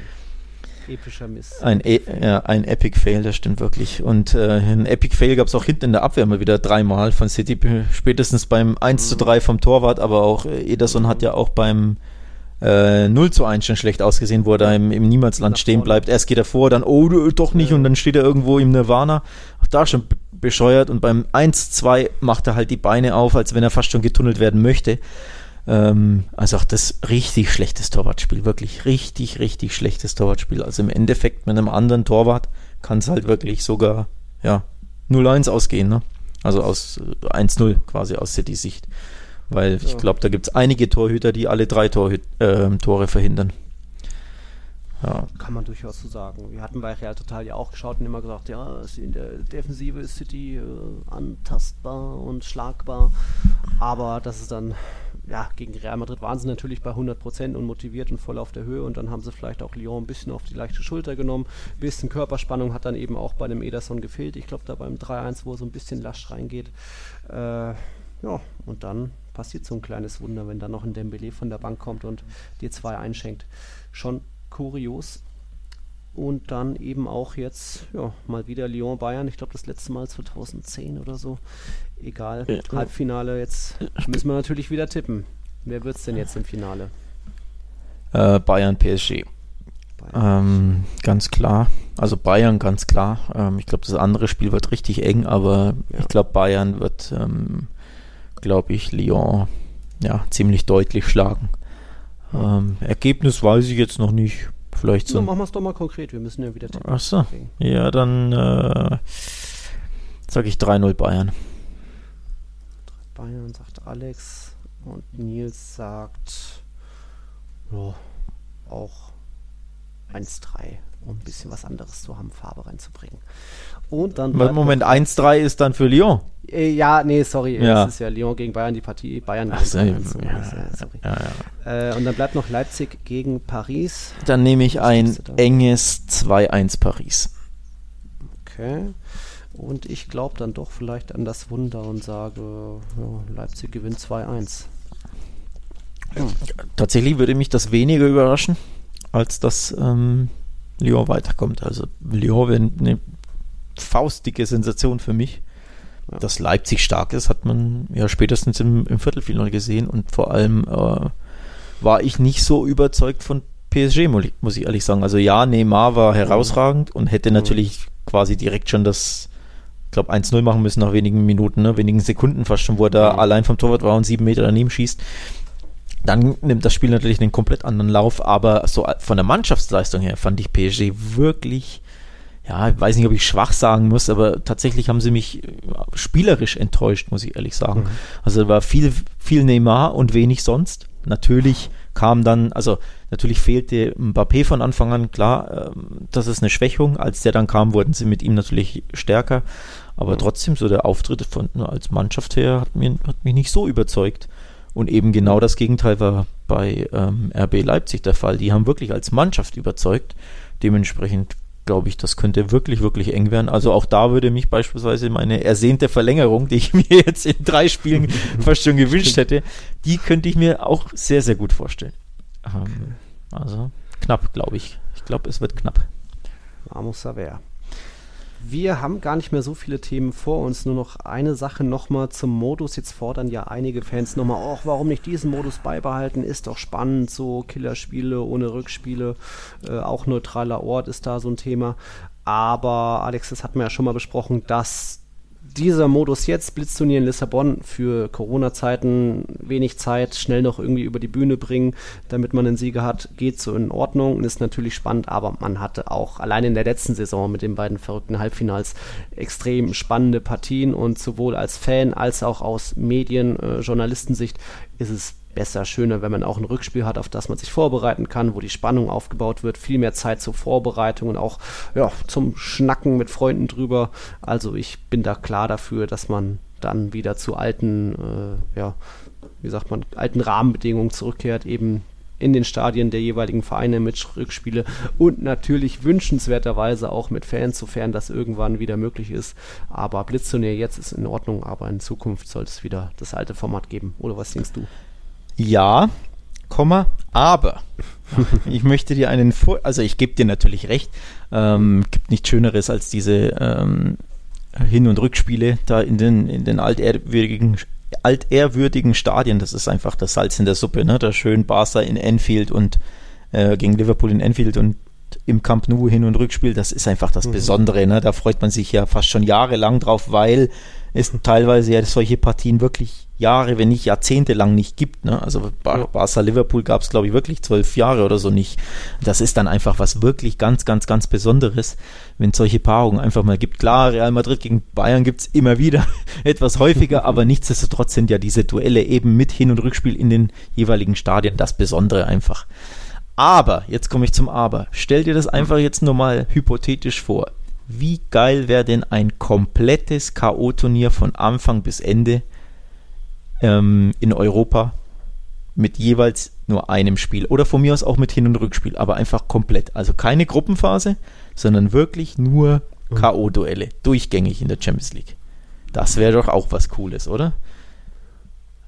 epischer Mist. Ein, e ja, ein Epic Fail, das stimmt wirklich. Und äh, ein Epic Fail gab es auch hinten in der Abwehr mal wieder dreimal von City, spätestens beim 1 zu 3 vom Torwart, aber auch äh, Ederson hat ja auch beim äh, 0 zu 1 schon schlecht ausgesehen, wo er da im, im Niemandsland stehen bleibt. Erst geht er vor, dann, oh, doch nicht, und dann steht er irgendwo im Nirvana. Auch da schon bescheuert. Und beim 1-2 macht er halt die Beine auf, als wenn er fast schon getunnelt werden möchte. Ähm, also auch das richtig schlechtes Torwartspiel, wirklich richtig, richtig schlechtes Torwartspiel. Also im Endeffekt mit einem anderen Torwart kann es halt wirklich sogar ja, 0-1 ausgehen, ne? Also aus 1-0 äh, quasi aus City-Sicht. Weil ich glaube, da gibt es einige Torhüter, die alle drei Torhü äh, Tore verhindern. Ja. Kann man durchaus so sagen. Wir hatten bei Real Total ja auch geschaut und immer gesagt, ja, in der Defensive ist City äh, antastbar und schlagbar. Aber das ist dann ja, gegen Real Madrid waren sie natürlich bei 100% und motiviert und voll auf der Höhe und dann haben sie vielleicht auch Lyon ein bisschen auf die leichte Schulter genommen. Ein bisschen Körperspannung hat dann eben auch bei dem Ederson gefehlt. Ich glaube, da beim 3-1, wo so ein bisschen lasch reingeht. Äh, ja, und dann passiert so ein kleines Wunder, wenn dann noch ein Dembele von der Bank kommt und dir zwei einschenkt. Schon kurios. Und dann eben auch jetzt, ja, mal wieder Lyon-Bayern. Ich glaube, das letzte Mal 2010 oder so egal. Ja. Halbfinale, jetzt müssen wir natürlich wieder tippen. Wer wird es denn jetzt im Finale? Äh, Bayern PSG. Bayern. Ähm, ganz klar. Also Bayern ganz klar. Ähm, ich glaube, das andere Spiel wird richtig eng, aber ja. ich glaube, Bayern wird, ähm, glaube ich, Lyon ja, ziemlich deutlich schlagen. Ähm, Ergebnis weiß ich jetzt noch nicht. Vielleicht so. Na, machen wir es doch mal konkret. Wir müssen ja wieder tippen. Achso. Ja, dann äh, sage ich 3-0 Bayern. Bayern, sagt Alex. Und Nils sagt, ja, auch 1-3, um ein bisschen was anderes zu haben, Farbe reinzubringen. Und dann. Moment, 1-3 ist dann für Lyon? Äh, ja, nee, sorry. Ja. Es ist ja Lyon gegen Bayern, die Partie. Bayern Ach, so, Bayern, ja. Ja, ja. Äh, und dann bleibt noch Leipzig gegen Paris. Dann nehme ich ein enges 2-1 Paris. Okay. Und ich glaube dann doch vielleicht an das Wunder und sage, ja, Leipzig gewinnt 2-1. Ja. Tatsächlich würde mich das weniger überraschen, als dass ähm, Lyon weiterkommt. Also Lyon wäre eine faustdicke Sensation für mich. Ja. Dass Leipzig stark ist, hat man ja spätestens im, im Viertelfinale gesehen und vor allem äh, war ich nicht so überzeugt von PSG, muss ich ehrlich sagen. Also ja, Neymar war herausragend und hätte mhm. natürlich quasi direkt schon das glaube, 1-0 machen müssen nach wenigen Minuten, ne? wenigen Sekunden fast schon, wo er da mhm. allein vom Torwart war und sieben Meter daneben schießt. Dann nimmt das Spiel natürlich einen komplett anderen Lauf, aber so von der Mannschaftsleistung her fand ich PSG wirklich, ja, ich weiß nicht, ob ich schwach sagen muss, aber tatsächlich haben sie mich äh, spielerisch enttäuscht, muss ich ehrlich sagen. Mhm. Also war viel, viel Neymar und wenig sonst. natürlich kam dann, also natürlich fehlte Mbappé von Anfang an, klar, ähm, das ist eine Schwächung. Als der dann kam, wurden sie mit ihm natürlich stärker. Aber trotzdem, so der Auftritt von, als Mannschaft her hat, mir, hat mich nicht so überzeugt. Und eben genau das Gegenteil war bei ähm, RB Leipzig der Fall. Die haben wirklich als Mannschaft überzeugt. Dementsprechend glaube ich, das könnte wirklich, wirklich eng werden. Also auch da würde mich beispielsweise meine ersehnte Verlängerung, die ich mir jetzt in drei Spielen fast schon gewünscht hätte, die könnte ich mir auch sehr, sehr gut vorstellen. Ähm, also knapp, glaube ich. Ich glaube, es wird knapp. Vamos a ver. Wir haben gar nicht mehr so viele Themen vor uns, nur noch eine Sache nochmal zum Modus. Jetzt fordern ja einige Fans nochmal, ach, warum nicht diesen Modus beibehalten? Ist doch spannend, so Killerspiele ohne Rückspiele, äh, auch neutraler Ort ist da so ein Thema. Aber Alex, das hatten wir ja schon mal besprochen, dass dieser Modus jetzt, Blitzturnier in Lissabon, für Corona-Zeiten wenig Zeit, schnell noch irgendwie über die Bühne bringen, damit man einen Sieger hat, geht so in Ordnung und ist natürlich spannend, aber man hatte auch allein in der letzten Saison mit den beiden verrückten Halbfinals extrem spannende Partien und sowohl als Fan als auch aus Medien, äh, Journalistensicht ist es besser, schöner, wenn man auch ein Rückspiel hat, auf das man sich vorbereiten kann, wo die Spannung aufgebaut wird, viel mehr Zeit zur Vorbereitung und auch ja, zum Schnacken mit Freunden drüber. Also ich bin da klar dafür, dass man dann wieder zu alten, äh, ja, wie sagt man, alten Rahmenbedingungen zurückkehrt, eben in den Stadien der jeweiligen Vereine mit Rückspiele und natürlich wünschenswerterweise auch mit Fans, sofern das irgendwann wieder möglich ist. Aber Blitzturnier jetzt ist in Ordnung, aber in Zukunft soll es wieder das alte Format geben. Oder was denkst du? Ja, Komma, aber ich möchte dir einen Vor also ich gebe dir natürlich recht, ähm, gibt nichts Schöneres als diese ähm, Hin- und Rückspiele da in den, in den altehrwürdigen, altehrwürdigen Stadien. Das ist einfach das Salz in der Suppe, ne? Da schön Barca in Enfield und äh, gegen Liverpool in Enfield und im Camp Nou Hin- und Rückspiel, das ist einfach das mhm. Besondere. Ne? Da freut man sich ja fast schon jahrelang drauf, weil es teilweise ja solche Partien wirklich Jahre, wenn nicht Jahrzehnte lang nicht gibt. Ne? Also Bar Barca Liverpool gab es, glaube ich, wirklich zwölf Jahre oder so nicht. Das ist dann einfach was wirklich ganz, ganz, ganz Besonderes, wenn es solche Paarungen einfach mal gibt. Klar, Real Madrid gegen Bayern gibt es immer wieder etwas häufiger, aber nichtsdestotrotz sind ja diese Duelle eben mit Hin- und Rückspiel in den jeweiligen Stadien das Besondere einfach. Aber, jetzt komme ich zum Aber. Stell dir das einfach jetzt nur mal hypothetisch vor. Wie geil wäre denn ein komplettes K.O.-Turnier von Anfang bis Ende ähm, in Europa mit jeweils nur einem Spiel oder von mir aus auch mit Hin- und Rückspiel, aber einfach komplett. Also keine Gruppenphase, sondern wirklich nur. K.O.-Duelle, durchgängig in der Champions League. Das wäre doch auch was Cooles, oder?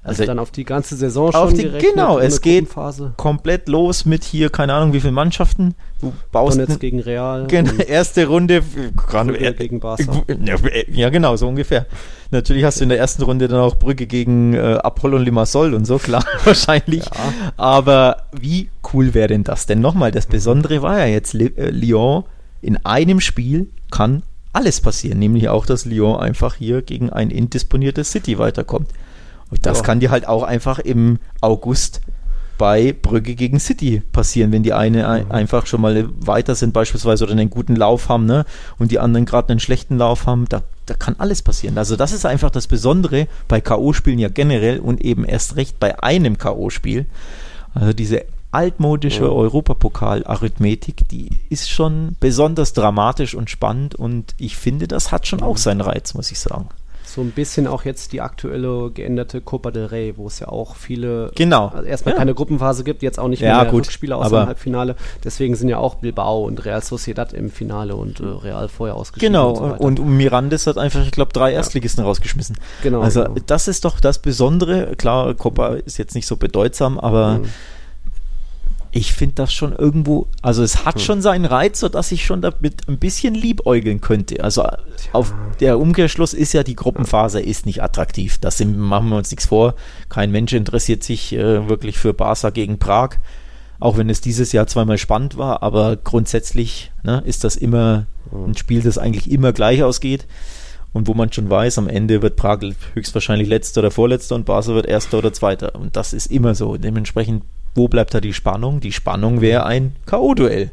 Also, also dann auf die ganze Saison schon die, gerechnet, Genau, es geht komplett los mit hier, keine Ahnung, wie viele Mannschaften. Du baust Donetsk ne, gegen Real. Genau, erste Runde Brügge gegen Barca. Ja, genau, so ungefähr. Natürlich hast du in der ersten Runde dann auch Brügge gegen äh, Apollon Limassol und so, klar, wahrscheinlich. Ja. Aber wie cool wäre denn das? Denn nochmal, das Besondere war ja jetzt, äh, Lyon in einem Spiel kann alles passieren, nämlich auch, dass Lyon einfach hier gegen ein indisponiertes City weiterkommt. Und das ja. kann dir halt auch einfach im August bei Brügge gegen City passieren, wenn die eine mhm. einfach schon mal weiter sind beispielsweise oder einen guten Lauf haben, ne? Und die anderen gerade einen schlechten Lauf haben, da, da kann alles passieren. Also das ist einfach das Besondere bei K.O.-Spielen ja generell und eben erst recht bei einem K.O.-Spiel. Also diese altmodische ja. Europapokal-Arithmetik, die ist schon besonders dramatisch und spannend und ich finde, das hat schon auch seinen Reiz, muss ich sagen so ein bisschen auch jetzt die aktuelle geänderte Copa del Rey, wo es ja auch viele genau. also erstmal ja. keine Gruppenphase gibt, jetzt auch nicht ja, mehr Rückspiele außer im Halbfinale. Deswegen sind ja auch Bilbao und Real Sociedad im Finale und äh, Real vorher ausgeschieden. Genau, und, so und Mirandes hat einfach, ich glaube, drei Erstligisten ja. rausgeschmissen. Genau. Also genau. das ist doch das Besondere. Klar, Copa ist jetzt nicht so bedeutsam, aber mhm ich finde das schon irgendwo, also es hat hm. schon seinen Reiz, sodass ich schon damit ein bisschen liebäugeln könnte. Also Tja. auf der Umkehrschluss ist ja die Gruppenphase ist nicht attraktiv. Das sind, machen wir uns nichts vor. Kein Mensch interessiert sich äh, wirklich für Barca gegen Prag, auch wenn es dieses Jahr zweimal spannend war. Aber grundsätzlich ne, ist das immer hm. ein Spiel, das eigentlich immer gleich ausgeht und wo man schon weiß, am Ende wird Prag höchstwahrscheinlich letzter oder vorletzter und Barca wird erster oder zweiter. Und das ist immer so. Dementsprechend wo bleibt da die Spannung? Die Spannung wäre ein K.O.-Duell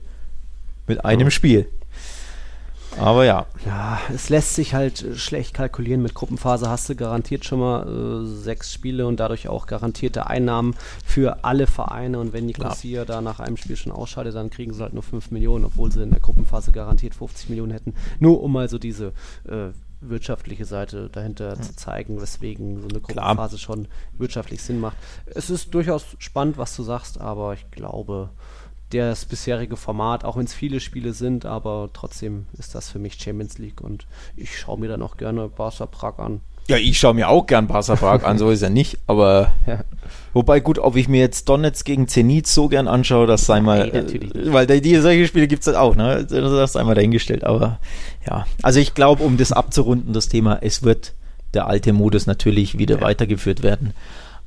mit einem ja. Spiel. Aber ja. Ja, es lässt sich halt schlecht kalkulieren. Mit Gruppenphase hast du garantiert schon mal äh, sechs Spiele und dadurch auch garantierte Einnahmen für alle Vereine. Und wenn Nicosia da nach einem Spiel schon ausscheidet, dann kriegen sie halt nur 5 Millionen, obwohl sie in der Gruppenphase garantiert 50 Millionen hätten. Nur um mal so diese äh, wirtschaftliche Seite dahinter zu zeigen, weswegen so eine Gruppenphase schon wirtschaftlich Sinn macht. Es ist durchaus spannend, was du sagst, aber ich glaube, das bisherige Format, auch wenn es viele Spiele sind, aber trotzdem ist das für mich Champions League und ich schaue mir dann auch gerne Barca Prag an. Ja, ich schaue mir auch gern Barca Prag an, so ist er nicht, aber ja. wobei gut, ob ich mir jetzt Donetsk gegen Zenit so gern anschaue, das sei mal, Nein, äh, weil die, solche Spiele gibt es halt auch, ne? Das ist einmal dahingestellt, aber ja, also ich glaube, um das abzurunden, das Thema, es wird der alte Modus natürlich wieder ja. weitergeführt werden.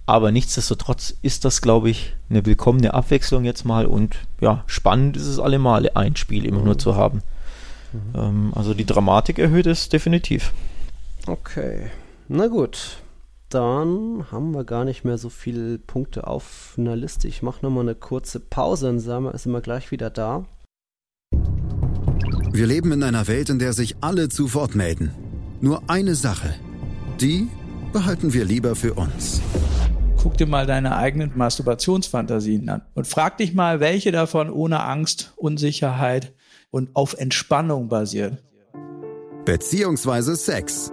Aber nichtsdestotrotz ist das, glaube ich, eine willkommene Abwechslung jetzt mal und ja, spannend ist es allemal, ein Spiel immer mhm. nur zu haben. Mhm. Ähm, also die Dramatik erhöht es definitiv. Okay, na gut. Dann haben wir gar nicht mehr so viele Punkte auf einer Liste. Ich mache nochmal eine kurze Pause, dann sind wir gleich wieder da. Wir leben in einer Welt, in der sich alle zu Wort melden. Nur eine Sache. Die behalten wir lieber für uns guck dir mal deine eigenen Masturbationsfantasien an und frag dich mal, welche davon ohne Angst, Unsicherheit und auf Entspannung basieren. Beziehungsweise Sex.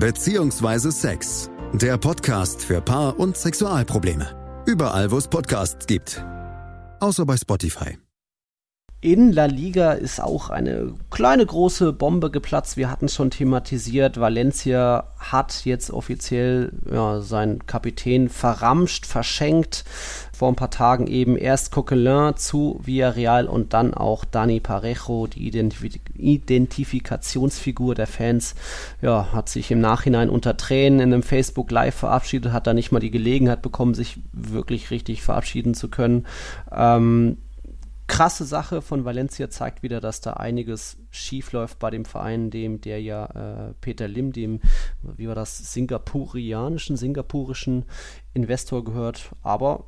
Beziehungsweise Sex der Podcast für Paar- und Sexualprobleme. Überall, wo es Podcasts gibt. Außer bei Spotify. In La Liga ist auch eine kleine große Bombe geplatzt. Wir hatten schon thematisiert. Valencia hat jetzt offiziell ja, seinen Kapitän verramscht, verschenkt vor ein paar Tagen eben erst Coquelin zu Villarreal und dann auch Dani Parejo, die Identif Identifikationsfigur der Fans, ja, hat sich im Nachhinein unter Tränen in einem Facebook Live verabschiedet, hat da nicht mal die Gelegenheit bekommen, sich wirklich richtig verabschieden zu können. Ähm, krasse Sache von Valencia zeigt wieder, dass da einiges schief läuft bei dem Verein, dem der ja äh, Peter Lim, dem, wie war das, singapurianischen, singapurischen Investor gehört. Aber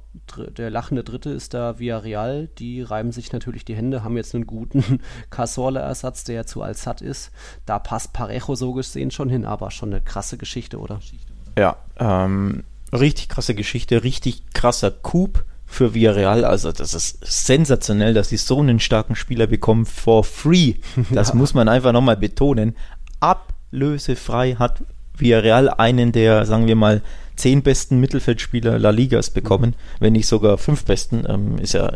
der lachende Dritte ist da Villarreal. Die reiben sich natürlich die Hände, haben jetzt einen guten Casorla-Ersatz, der zu Alsat ist. Da passt Parejo so gesehen schon hin, aber schon eine krasse Geschichte, oder? Ja, ähm, richtig krasse Geschichte, richtig krasser Coup für Villarreal. Also das ist sensationell, dass sie so einen starken Spieler bekommen for free. Das ja. muss man einfach nochmal betonen. Ablösefrei hat Villarreal einen der, sagen wir mal, zehn besten Mittelfeldspieler La Ligas bekommen, wenn nicht sogar fünf besten, ähm, ist ja,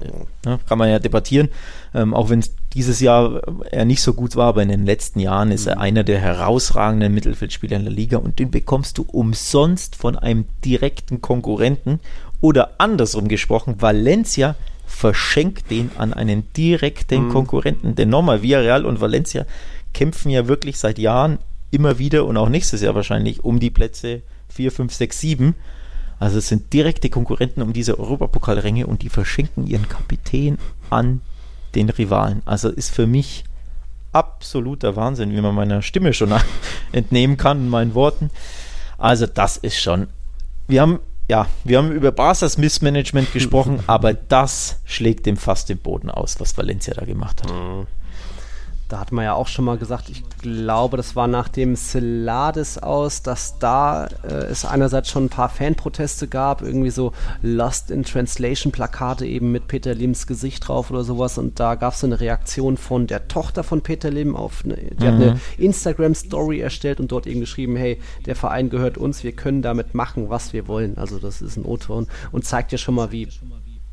ne, kann man ja debattieren. Ähm, auch wenn dieses Jahr er nicht so gut war, aber in den letzten Jahren ist er mhm. einer der herausragenden Mittelfeldspieler in der Liga und den bekommst du umsonst von einem direkten Konkurrenten oder andersrum gesprochen, Valencia verschenkt den an einen direkten mhm. Konkurrenten. Denn nochmal, Villarreal und Valencia kämpfen ja wirklich seit Jahren immer wieder und auch nächstes Jahr wahrscheinlich um die Plätze 4, 5, 6, 7. Also es sind direkte Konkurrenten um diese Europapokalränge und die verschenken ihren Kapitän an den Rivalen. Also ist für mich absoluter Wahnsinn, wie man meiner Stimme schon entnehmen kann, in meinen Worten. Also das ist schon. Wir haben ja, wir haben über Barca's Missmanagement gesprochen, aber das schlägt dem fast den Boden aus, was Valencia da gemacht hat. Mhm. Da hat man ja auch schon mal gesagt, ich glaube, das war nach dem Celades aus, dass da äh, es einerseits schon ein paar Fanproteste gab, irgendwie so Lost in Translation Plakate eben mit Peter Lims Gesicht drauf oder sowas und da gab es so eine Reaktion von der Tochter von Peter Lim auf, eine, die mhm. hat eine Instagram Story erstellt und dort eben geschrieben, hey, der Verein gehört uns, wir können damit machen, was wir wollen. Also das ist ein O-Ton und zeigt ja schon mal, wie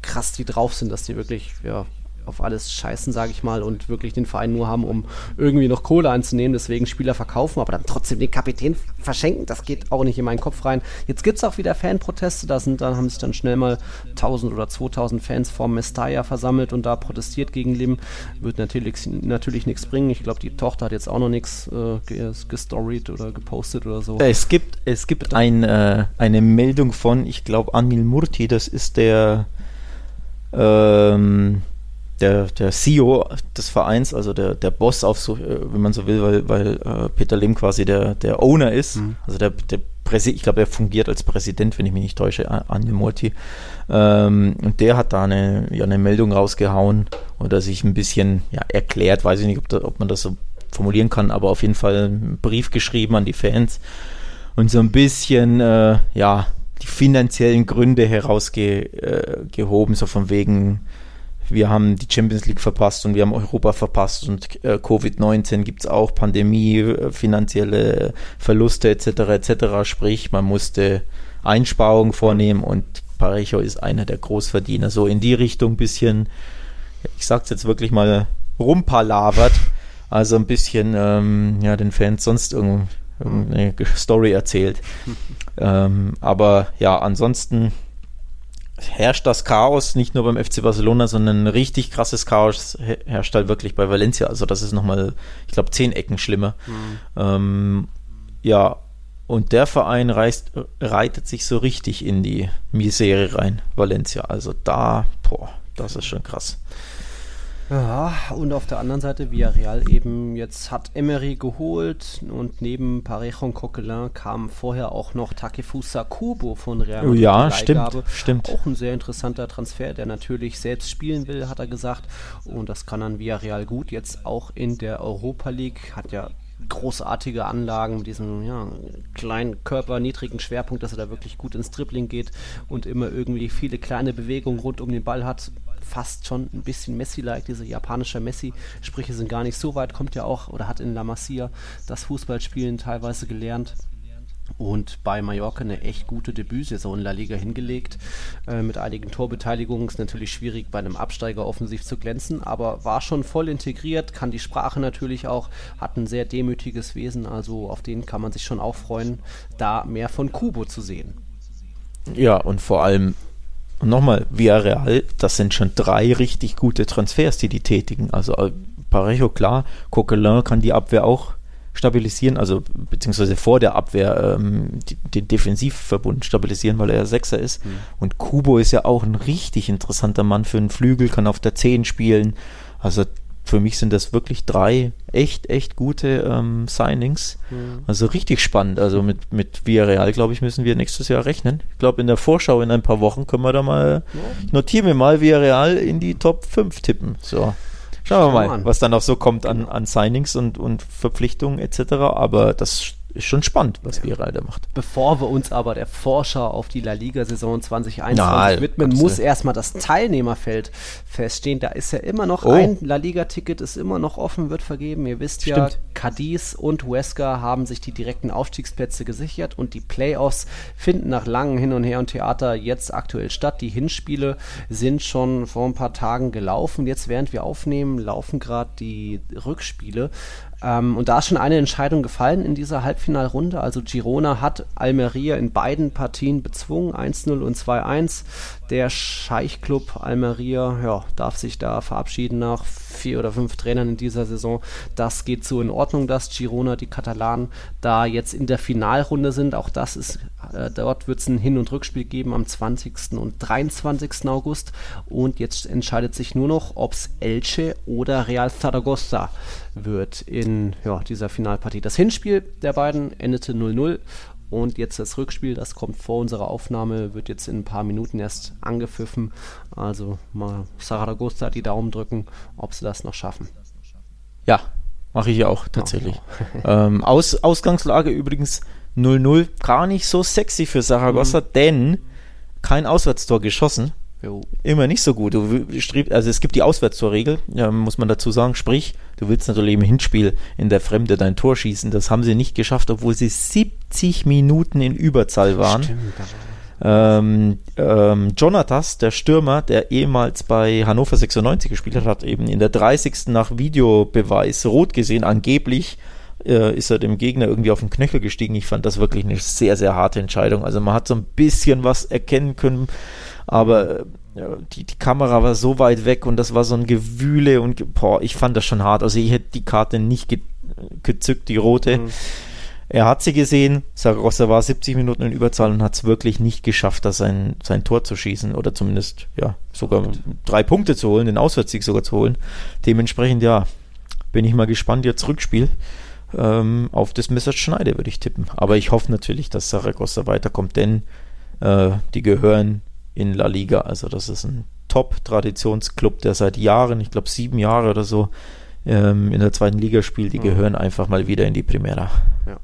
krass die drauf sind, dass die wirklich, ja, auf alles scheißen, sage ich mal, und wirklich den Verein nur haben, um irgendwie noch Kohle anzunehmen, deswegen Spieler verkaufen, aber dann trotzdem den Kapitän verschenken, das geht auch nicht in meinen Kopf rein. Jetzt gibt es auch wieder Fanproteste, da sind, dann haben sich dann schnell mal 1000 oder 2000 Fans vor Mestalla versammelt und da protestiert gegen Lim. Wird natürlich, natürlich nichts bringen. Ich glaube, die Tochter hat jetzt auch noch nichts äh, gestoried oder gepostet oder so. Es gibt, es gibt ein, äh, eine Meldung von, ich glaube, Anil Murti, das ist der ähm, der, der CEO des Vereins, also der, der Boss auf so, äh, wenn man so will, weil, weil äh, Peter Lim quasi der, der Owner ist, mhm. also der, der Präsident, ich glaube, er fungiert als Präsident, wenn ich mich nicht täusche, Anja Morti. Ähm, und der hat da eine, ja, eine Meldung rausgehauen oder sich ein bisschen ja, erklärt, weiß ich nicht, ob, da, ob man das so formulieren kann, aber auf jeden Fall einen Brief geschrieben an die Fans und so ein bisschen, äh, ja, die finanziellen Gründe herausgehoben, äh, so von wegen, wir haben die Champions League verpasst und wir haben Europa verpasst und äh, Covid-19 gibt es auch, Pandemie, äh, finanzielle Verluste etc. etc. Sprich, man musste Einsparungen vornehmen und Parejo ist einer der Großverdiener. So in die Richtung ein bisschen, ich sag's jetzt wirklich mal, rumpalavert. Also ein bisschen ähm, ja, den Fans sonst irgendeine Story erzählt. ähm, aber ja, ansonsten herrscht das Chaos nicht nur beim FC Barcelona, sondern ein richtig krasses Chaos herrscht halt wirklich bei Valencia. Also das ist nochmal, ich glaube, zehn Ecken schlimmer. Mhm. Ähm, ja, und der Verein reist, reitet sich so richtig in die Misere rein, Valencia. Also da, boah, das ist schon krass. Ja, und auf der anderen Seite Villarreal eben, jetzt hat Emery geholt und neben Parejo und Coquelin kam vorher auch noch Takefusa Kubo von Real Madrid. Ja, stimmt, stimmt. Auch ein sehr interessanter Transfer, der natürlich selbst spielen will, hat er gesagt. Und das kann dann Villarreal gut. Jetzt auch in der Europa League, hat ja großartige Anlagen mit diesem ja, kleinen Körper, niedrigen Schwerpunkt, dass er da wirklich gut ins Dribbling geht und immer irgendwie viele kleine Bewegungen rund um den Ball hat fast schon ein bisschen Messi-like, diese japanische Messi. Sprüche sind gar nicht so weit, kommt ja auch oder hat in La Masia das Fußballspielen teilweise gelernt und bei Mallorca eine echt gute Debütsaison in La Liga hingelegt. Äh, mit einigen Torbeteiligungen ist natürlich schwierig, bei einem Absteiger offensiv zu glänzen, aber war schon voll integriert, kann die Sprache natürlich auch, hat ein sehr demütiges Wesen, also auf den kann man sich schon auch freuen, da mehr von Kubo zu sehen. Ja, und vor allem und nochmal, Villarreal, das sind schon drei richtig gute Transfers, die die tätigen. Also äh, Parejo, klar, Coquelin kann die Abwehr auch stabilisieren, also beziehungsweise vor der Abwehr ähm, die, den Defensivverbund stabilisieren, weil er ja Sechser ist. Mhm. Und Kubo ist ja auch ein richtig interessanter Mann für einen Flügel, kann auf der 10 spielen. Also für mich sind das wirklich drei echt, echt gute ähm, Signings. Mhm. Also richtig spannend. Also mit, mit Villarreal, glaube ich, müssen wir nächstes Jahr rechnen. Ich glaube, in der Vorschau in ein paar Wochen können wir da mal, ja. notieren wir mal Villarreal in die Top 5 tippen. So. Schauen wir mal, was dann noch so kommt an, an Signings und, und Verpflichtungen etc. Aber das ist schon spannend, was ja. Viralde macht. Bevor wir uns aber der Vorschau auf die La Liga-Saison 2021 widmen, muss erstmal das Teilnehmerfeld feststehen. Da ist ja immer noch oh. ein La Liga-Ticket, ist immer noch offen, wird vergeben. Ihr wisst Stimmt. ja, Cadiz und Huesca haben sich die direkten Aufstiegsplätze gesichert und die Playoffs finden nach langem Hin und Her und Theater jetzt aktuell statt. Die Hinspiele sind schon vor ein paar Tagen gelaufen. Jetzt, während wir aufnehmen, laufen gerade die Rückspiele. Ähm, und da ist schon eine Entscheidung gefallen in dieser Halbfinalrunde. Also Girona hat Almeria in beiden Partien bezwungen, 1-0 und 2-1. Der Scheichclub Almeria ja, darf sich da verabschieden nach vier oder fünf Trainern in dieser Saison. Das geht so in Ordnung, dass Girona, die Katalanen, da jetzt in der Finalrunde sind. Auch das ist, äh, dort wird es ein Hin- und Rückspiel geben am 20. und 23. August. Und jetzt entscheidet sich nur noch, ob es Elche oder Real Zaragoza wird in ja, dieser Finalpartie. Das Hinspiel der beiden endete 0-0 und jetzt das Rückspiel, das kommt vor unserer Aufnahme, wird jetzt in ein paar Minuten erst angepfiffen. Also mal Saragossa die Daumen drücken, ob sie das noch schaffen. Ja, mache ich ja auch tatsächlich. Ja. ähm, Aus, Ausgangslage übrigens 0-0, gar nicht so sexy für Saragossa, mhm. denn kein Auswärtstor geschossen. Jo. Immer nicht so gut. Du strebst, also es gibt die Auswärtstorregel, ja, muss man dazu sagen. Sprich, du willst natürlich im Hinspiel in der Fremde dein Tor schießen. Das haben sie nicht geschafft, obwohl sie 70 Minuten in Überzahl waren. Stimmt, Ähm, ähm, Jonatas, der Stürmer, der ehemals bei Hannover 96 gespielt hat, hat eben in der 30. nach Videobeweis rot gesehen, angeblich äh, ist er dem Gegner irgendwie auf den Knöchel gestiegen. Ich fand das wirklich eine sehr, sehr harte Entscheidung. Also man hat so ein bisschen was erkennen können, aber äh, die, die Kamera war so weit weg und das war so ein Gewühle und boah, ich fand das schon hart. Also ich hätte die Karte nicht ge gezückt, die rote. Mhm. Er hat sie gesehen, Saragossa war 70 Minuten in Überzahl und hat es wirklich nicht geschafft, da sein, sein Tor zu schießen oder zumindest ja sogar drei Punkte zu holen, den Auswärtssieg sogar zu holen. Dementsprechend ja, bin ich mal gespannt jetzt Rückspiel. Ähm, auf das Messer Schneide würde ich tippen. Aber ich hoffe natürlich, dass Saragossa weiterkommt, denn äh, die gehören in La Liga. Also das ist ein Top-Traditionsclub, der seit Jahren, ich glaube sieben Jahre oder so, ähm, in der zweiten Liga spielt. Die mhm. gehören einfach mal wieder in die Primera. Ja.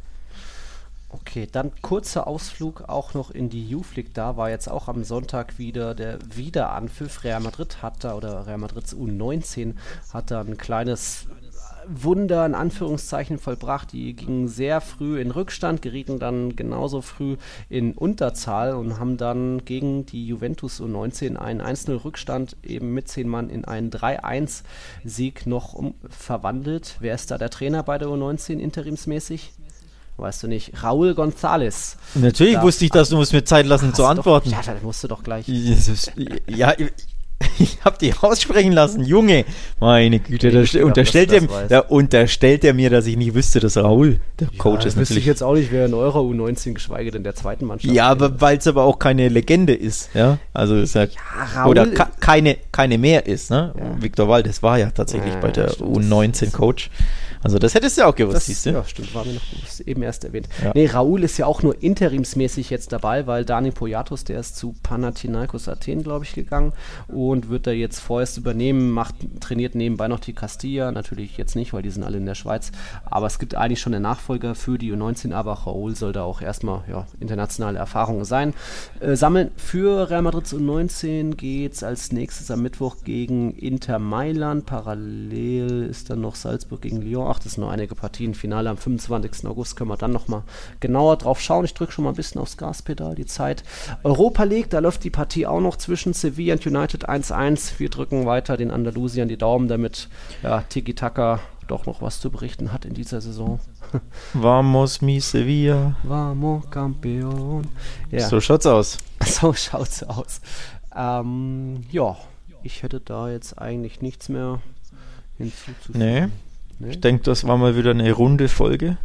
Okay, dann kurzer Ausflug auch noch in die Youth League. Da war jetzt auch am Sonntag wieder der Wiederanpfiff. Real Madrid hat da, oder Real Madrids U19 hat da ein kleines Wunder in Anführungszeichen vollbracht. Die gingen sehr früh in Rückstand, gerieten dann genauso früh in Unterzahl und haben dann gegen die Juventus U19 einen 1-0 Rückstand eben mit 10 Mann in einen 3-1-Sieg noch um, verwandelt. Wer ist da der Trainer bei der U19 interimsmäßig? Weißt du nicht, Raúl González. Natürlich da, wusste ich das, du musst mir Zeit lassen zu antworten. Doch, ja, das musst du doch gleich. Ja, ich hab die aussprechen lassen, Junge. Meine Güte, da glaub, unterstellt, er, da unterstellt er mir, dass ich nicht wüsste, dass Raúl der ja, Coach ist. Wüsste ich jetzt auch nicht, wer in eurer U19, geschweige denn der zweiten Mannschaft. Ja, aber weil es aber auch keine Legende ist, ja. Also ist ja, ja oder keine, keine mehr ist, ne? Ja. Viktor Waldes war ja tatsächlich bei der U19 Coach. Also das hättest du auch gewusst, das, siehst du? Ja, stimmt, war mir noch gewusst, eben erst erwähnt. Ja. Nee, Raoul ist ja auch nur interimsmäßig jetzt dabei, weil Dani Poyatos, der ist zu Panathinaikos Athen, glaube ich, gegangen und wird da jetzt vorerst übernehmen, macht, trainiert nebenbei noch die Castilla, natürlich jetzt nicht, weil die sind alle in der Schweiz, aber es gibt eigentlich schon einen Nachfolger für die U19, aber Raoul soll da auch erstmal ja, internationale Erfahrungen sein. Äh, sammeln für Real Madrid U19 geht es als nächstes am Mittwoch gegen Inter Mailand, parallel ist dann noch Salzburg gegen Lyon ach, das sind nur einige Partien. Finale am 25. August können wir dann nochmal genauer drauf schauen. Ich drücke schon mal ein bisschen aufs Gaspedal, die Zeit. Europa League, da läuft die Partie auch noch zwischen Sevilla und United 1-1. Wir drücken weiter den Andalusiern die Daumen, damit ja, Tiki Taka doch noch was zu berichten hat in dieser Saison. Vamos mi Sevilla. Vamos campeón. Ja. So schaut's aus. So schaut's aus. Ähm, ja, ich hätte da jetzt eigentlich nichts mehr hinzuzufügen. Nee. Nee. Ich denke, das war mal wieder eine runde Folge.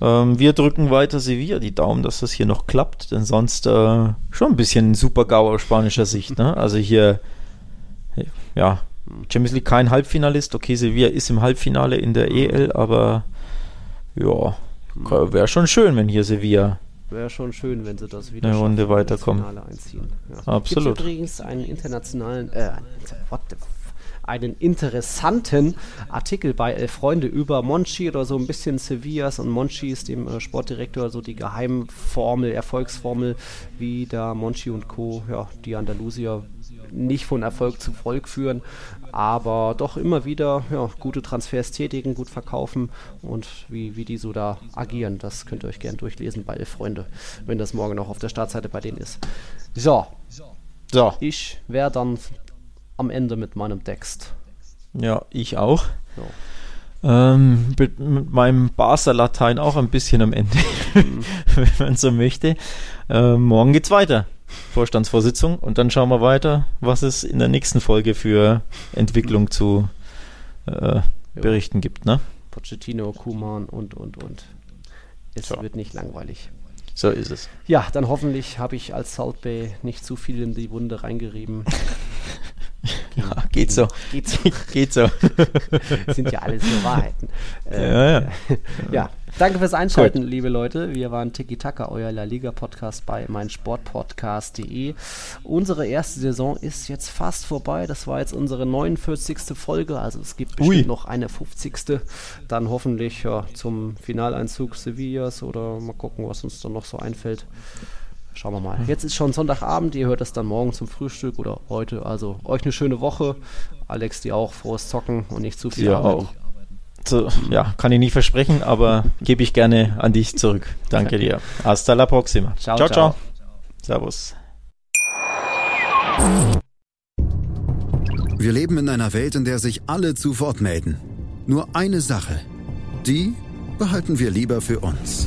Ja. Ähm, wir drücken weiter Sevilla die Daumen, dass das hier noch klappt, denn sonst äh, schon ein bisschen super-GAU aus spanischer Sicht. Ne? Also hier, ja, Champions League kein Halbfinalist. Okay, Sevilla ist im Halbfinale in der EL, aber ja, wäre schon schön, wenn hier Sevilla Wäre schon schön, wenn sie das wieder eine Runde weiterkommen. Ja. Absolut. Gibt übrigens einen internationalen, äh, what the einen interessanten Artikel bei Elf Freunde über Monchi oder so ein bisschen Sevillas und Monchi ist dem äh, Sportdirektor so die Geheimformel, Erfolgsformel, wie da Monchi und Co. Ja, die Andalusier nicht von Erfolg zu Volk führen, aber doch immer wieder ja, gute Transfers tätigen, gut verkaufen und wie, wie die so da agieren. Das könnt ihr euch gerne durchlesen bei Elf Freunde, wenn das morgen noch auf der Startseite bei denen ist. So. So. Ich wäre dann am Ende mit meinem Text. Ja, ich auch. Ja. Ähm, mit, mit, meinem Barca-Latein auch ein bisschen am Ende, mhm. wenn man so möchte. Ähm, morgen geht's weiter. Vorstandsvorsitzung und dann schauen wir weiter, was es in der nächsten Folge für Entwicklung zu äh, berichten gibt. Ne? Pochettino, Kuman und, und, und. Es so. wird nicht langweilig. So ist es. Ja, dann hoffentlich habe ich als Salt Bay nicht zu viel in die Wunde reingerieben. Ja, geht so. Geht so. geht so. Sind ja alles nur Wahrheiten. Äh, ja, ja. ja, danke fürs Einschalten, Gut. liebe Leute. Wir waren Tiki Taka, euer La Liga Podcast bei meinsportpodcast.de. Unsere erste Saison ist jetzt fast vorbei. Das war jetzt unsere 49. Folge. Also es gibt bestimmt Ui. noch eine 50. Dann hoffentlich ja, zum Finaleinzug Sevillas oder mal gucken, was uns dann noch so einfällt. Schauen wir mal. Jetzt ist schon Sonntagabend, ihr hört das dann morgen zum Frühstück oder heute. Also euch eine schöne Woche. Alex, dir auch frohes Zocken und nicht zu viel ja, Arbeit. Auch. So, ja, kann ich nicht versprechen, aber gebe ich gerne an dich zurück. Danke dir. Hasta la próxima. ciao. ciao. ciao. ciao. Servus. Wir leben in einer Welt, in der sich alle zu Wort melden. Nur eine Sache. Die behalten wir lieber für uns.